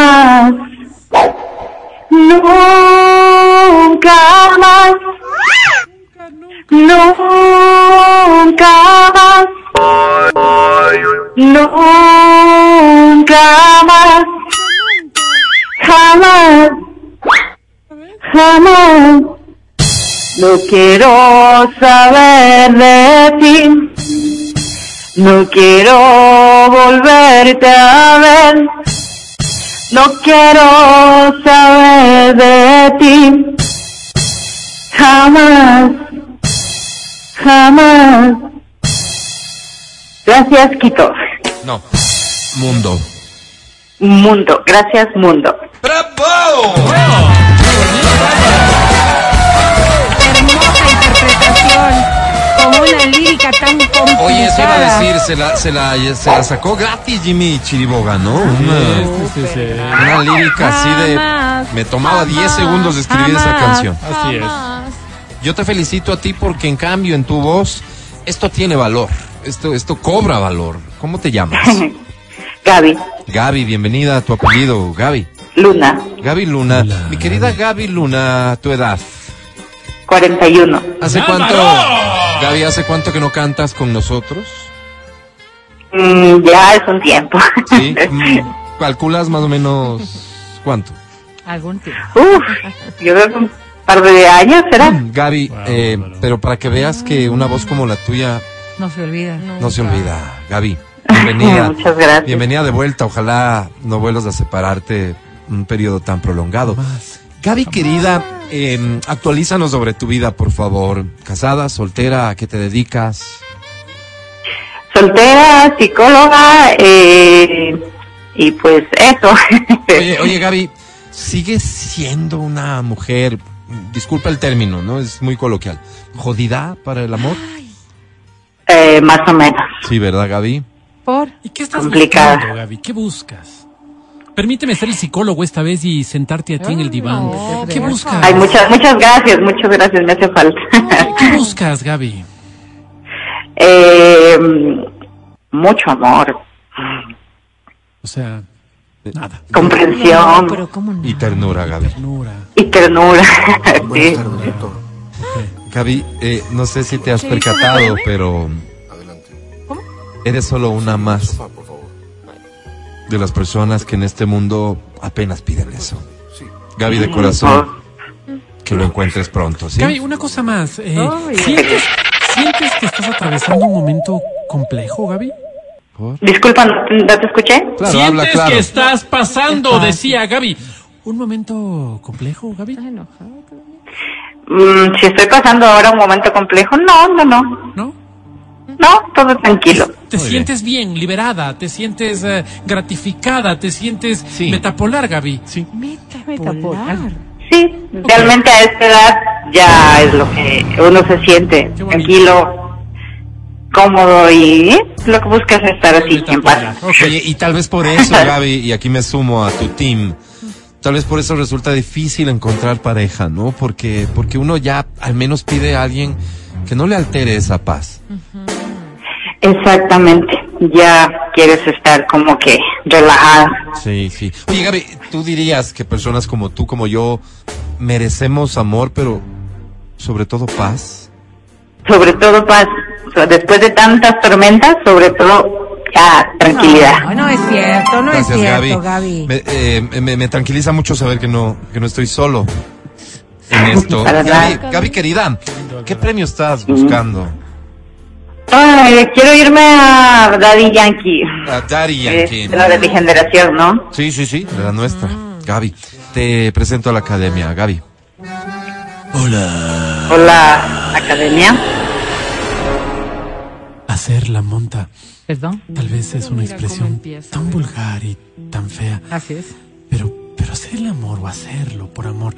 Jamás. Nunca más. Nunca más. Nunca más. Jamás. Jamás. No quiero saber de ti. No quiero volverte a ver. No quiero saber de ti. Jamás. Jamás. Gracias, Quito. No. Mundo. Mundo. Gracias, mundo. Iba a decir, se la, se la, se la sacó gratis Jimmy Chiriboga, ¿no? Una, lírica así de... Me tomaba 10 segundos de escribir esa canción. Así es. Yo te felicito a ti porque en cambio en tu voz esto tiene valor. Esto, esto cobra valor. ¿Cómo te llamas? Gaby. Gaby, bienvenida a tu apellido, Gaby. Luna. Gaby Luna. Mi querida Gaby Luna, tu edad. 41. ¿Hace cuánto, Gaby, hace cuánto que no cantas con nosotros? Mm, ya es un tiempo. ¿Sí? Mm, ¿Calculas más o menos cuánto? Algún tiempo. Uf, yo creo que un par de años, ¿será? Mm, Gaby, eh, pero para que veas que una voz como la tuya No se olvida. no se olvida. Gaby, bienvenida. Muchas gracias. Bienvenida de vuelta. Ojalá no vuelvas a separarte un periodo tan prolongado. Gaby, querida, eh, actualízanos sobre tu vida, por favor. ¿Casada, soltera? ¿A qué te dedicas? Soltera, psicóloga, eh, y pues eso. Oye, oye, Gaby, ¿sigues siendo una mujer, disculpa el término, ¿no? Es muy coloquial, jodida para el amor? Eh, más o menos. Sí, ¿verdad, Gaby? ¿Por? ¿Y qué estás Complicada. buscando, Gaby? ¿Qué buscas? Permíteme ser el psicólogo esta vez y sentarte a ti en el diván. no, ¿Qué buscas? Ay, muchas, muchas gracias, muchas gracias, me hace falta. ¿Qué buscas, Gaby? eh, mucho amor, O sea, nada. comprensión Pero cómo no. Y ternura, Gaby. Ternura. y ternura. sí. Gaby, eh, no sé si te has percatado, pero eres solo una más de las personas que en este mundo apenas piden eso. Gaby, de corazón, que lo encuentres pronto, ¿sí? Gaby, una cosa más. eh. ¿sientes, ¿Sientes que estás atravesando un momento complejo, Gaby? Disculpa, ¿no te, escuché? Claro, ¿Sientes habla claro. que estás pasando, decía Gaby? ¿Un momento complejo, Gaby? Mm, si estoy pasando ahora un momento complejo, no, no, no. ¿No? No, todo tranquilo. ¿Te sientes bien, liberada? ¿Te sientes eh, gratificada? ¿te sientes metapolar, Gaby? Sí. Metapolar. Sí, realmente a esta edad ya es lo que uno se siente tranquilo, cómodo y ¿eh? lo que busca es estar así en paz. Oye, y tal vez por eso, Gaby, y aquí me sumo a tu team, tal vez por eso resulta difícil encontrar pareja, ¿no? Porque, porque uno ya al menos pide a alguien que no le altere esa paz. Exactamente, ya quieres estar como que relajada. Sí, sí. Oye, Gaby, ¿tú dirías que personas como tú, como yo, merecemos amor, pero sobre todo paz? Sobre todo paz, después de tantas tormentas, sobre todo ya tranquilidad. No, no es cierto, no Gracias, es cierto, Gaby. Gaby. Me, eh, me- me tranquiliza mucho saber que no, que no estoy solo en esto. Gaby. Gaby, querida, ¿qué premio estás buscando? Ay, quiero irme a Daddy Yankee. A Daddy Yankee. Es la de mi generación, ¿no? Sí, sí, sí, de la nuestra. Gaby, te presento a la academia. Gaby. Hola. Hola, academia. Hacer la monta. Perdón. Tal vez es una expresión empieza, tan vulgar y tan fea. Así es. Pero, pero hacer el amor o hacerlo por amor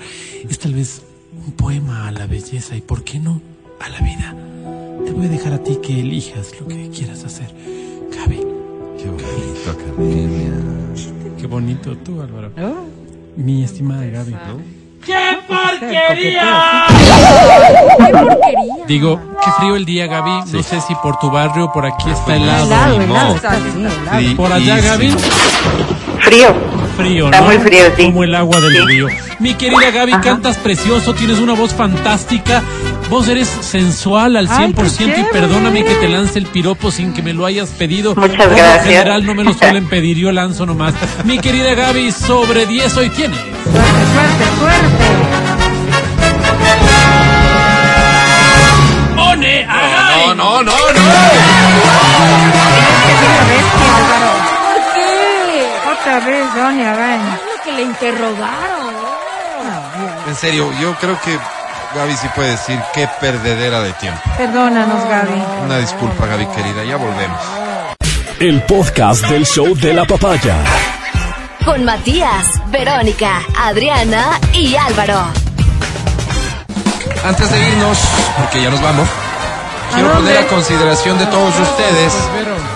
es tal vez un poema a la belleza y, ¿por qué no, a la vida? Te voy a dejar a ti que elijas lo que quieras hacer. Gaby. Qué bonito, academia. Qué bonito tú, Álvaro. Mi estimada Gaby. ¡Qué porquería! ¡Qué porquería! Digo, qué frío el día, Gaby. No sé si por tu barrio, por aquí está helado. Helado, helado, helado. Sí, Por allá, Gaby. Frío. Frío, Está ¿no? muy frío, sí. Como el agua del río. Mi querida Gaby, cantas precioso, tienes una voz fantástica. Vos eres sensual al Ay, 100% qué y perdóname que te lance el piropo sin que me lo hayas pedido. Muchas Por gracias. general no me lo suelen pedir, yo lanzo nomás. Mi querida Gaby, sobre 10 hoy tienes. Suerte, suerte, suerte. ¡Pone a Gaby! No, no, no, Otra vez, que Álvaro. ¿Por qué? Otra vez, doña Gaby. Lo que le interrogaron. En serio, yo creo que Gaby sí puede decir qué perdedera de tiempo. Perdónanos, Gaby. Una disculpa, Gaby querida, ya volvemos. El podcast del show de la papaya. Con Matías, Verónica, Adriana y Álvaro. Antes de irnos, porque ya nos vamos, quiero poner a consideración de todos ustedes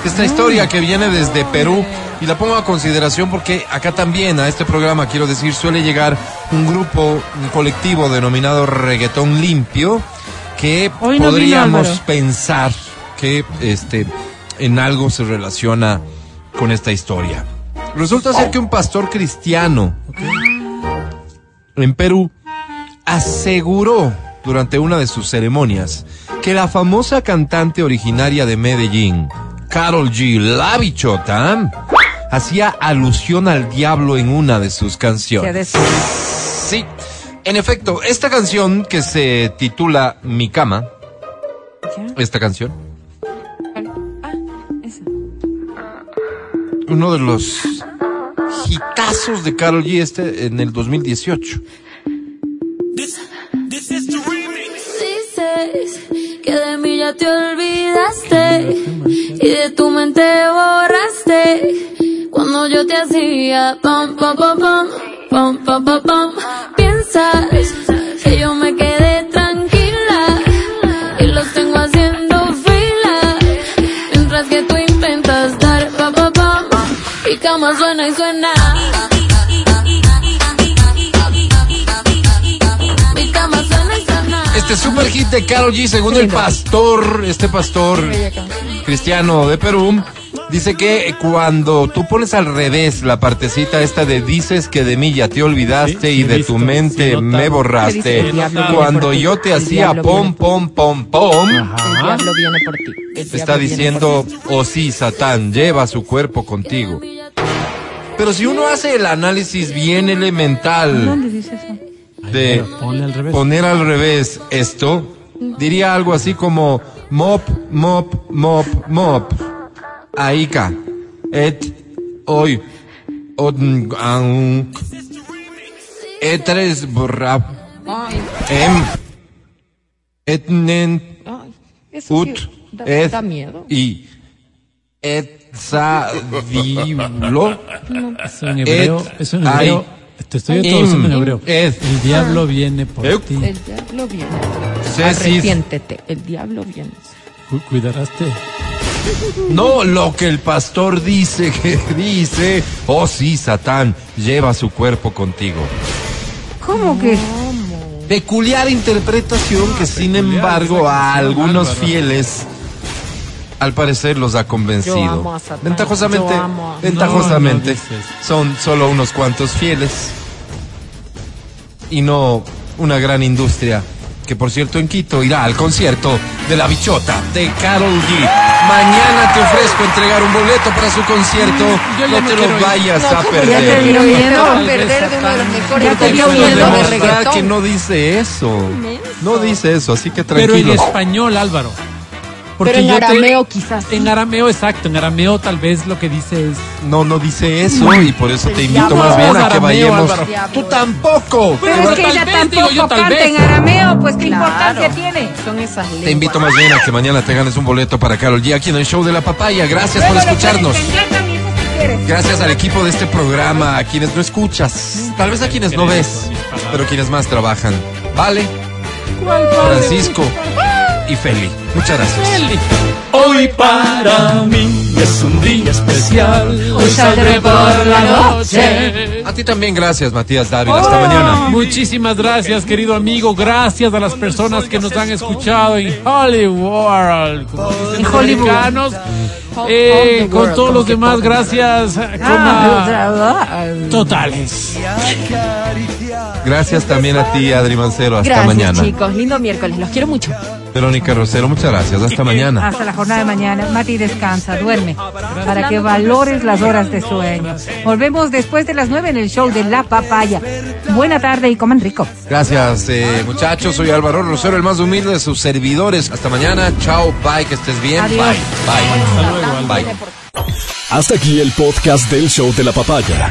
esta historia que viene desde Perú y la pongo a consideración porque acá también a este programa, quiero decir, suele llegar un grupo, un colectivo denominado Reggaetón Limpio que no podríamos pensar que este en algo se relaciona con esta historia. Resulta ser que un pastor cristiano en Perú aseguró durante una de sus ceremonias que la famosa cantante originaria de Medellín, Carol G. La Bichota, hacía alusión al diablo en una de sus canciones. Sí, en efecto, esta canción que se titula Mi cama, esta canción, Ah, esa. uno de los hitazos de Carol G este en el 2018. Dices que de mí ya te olvidaste y de tu mente borraste cuando yo te hacía pam, pam, pam, pam, pam, pam, pam. Piensas que yo me quedé tranquila y los tengo haciendo fila. Mientras que tú intentas dar pam, pam, pam. Y cama suena y suena. este super hit de Carol G, según el pastor, este pastor cristiano de Perú, dice que cuando tú pones al revés la partecita esta de dices que de mí ya te olvidaste Sí, y de visto, tu mente sí, me notado. ¿Qué borraste, cuando yo te hacía pom, pom, pom, pom, El diablo viene por ti. Está diciendo, oh sí, Satán, lleva su cuerpo contigo. Pero si uno hace el análisis bien elemental ¿Dónde dice eso? de Ponle al revés. poner al revés esto, diría algo así como, mop, mop, mop, mop. Aika, et, hoy, otn, an, etres, brap, em, etnen, ut, et, da miedo. y, et, sa, viblo, Eso en hebreo, Et- eso en hebreo. Te estoy traduciendo en hebreo. ed. El diablo viene por ti. El diablo viene. Arrepiéntete. El diablo viene. Cu- Cuidaraste. No lo que el pastor dice que dice. Oh sí, Satán, lleva su cuerpo contigo. ¿Cómo que? Peculiar interpretación que sin embargo a algunos fieles al parecer los ha convencido. Ventajosamente, ventajosamente son solo unos cuantos fieles y no una gran industria que por cierto en Quito irá al concierto de la bichota de Carol G. Mañana te ofrezco entregar un boleto para su concierto. Yo ya no te lo vayas No, a ¿cómo perder. ya te miedo? a perder de uno de los mejores Ya te dio canciones miedo. de demostrar reggaetón. que no dice eso. No dice eso, así que Pero en español, Álvaro. Pero en te- arameo quizás. En arameo, exacto. En arameo tal vez lo que dice es... No, no dice eso y por eso te invito diablo. más bien a que vayamos. Álvaro. Tú tampoco. Pero Pero es que ella vez, tampoco digo yo, tal canta vez. en arameo, pues qué Claro. importancia tiene. Son esas lenguas. Te invito más bien a que mañana te ganes un boleto para Carol G aquí en el show de la papaya. Gracias por escucharnos. puedes vender también si quieres. Gracias al equipo de este programa, a quienes no escuchas, tal vez a quienes no ves, pero quienes más trabajan. Vale, Francisco y Feli. Muchas gracias. Hoy para mí es un día especial. Hoy saldré por la noche. A ti también gracias, Matías Dávila. Hasta mañana. Muchísimas gracias, querido amigo. Gracias a las personas que nos han escuchado en Hollywood, como dicen americanos. Eh, con world, todos los demás, gracias. Ah, totales. Gracias también a ti, Adri Mancero. Hasta Gracias, mañana. chicos. Lindo miércoles. Los quiero mucho. Verónica Rosero, muchas gracias. Hasta mañana. Hasta la jornada de mañana. Mati, descansa, duerme. Para que valores las horas de sueño. Volvemos después de las nueve en el show de La Papaya. Buena tarde y coman rico. Gracias, eh, muchachos. Soy Álvaro Rosero, el más humilde de sus servidores. Hasta mañana. Chao, bye, que estés bien. Adiós. Bye, bye. Bye. Hasta aquí el podcast del show de la papaya.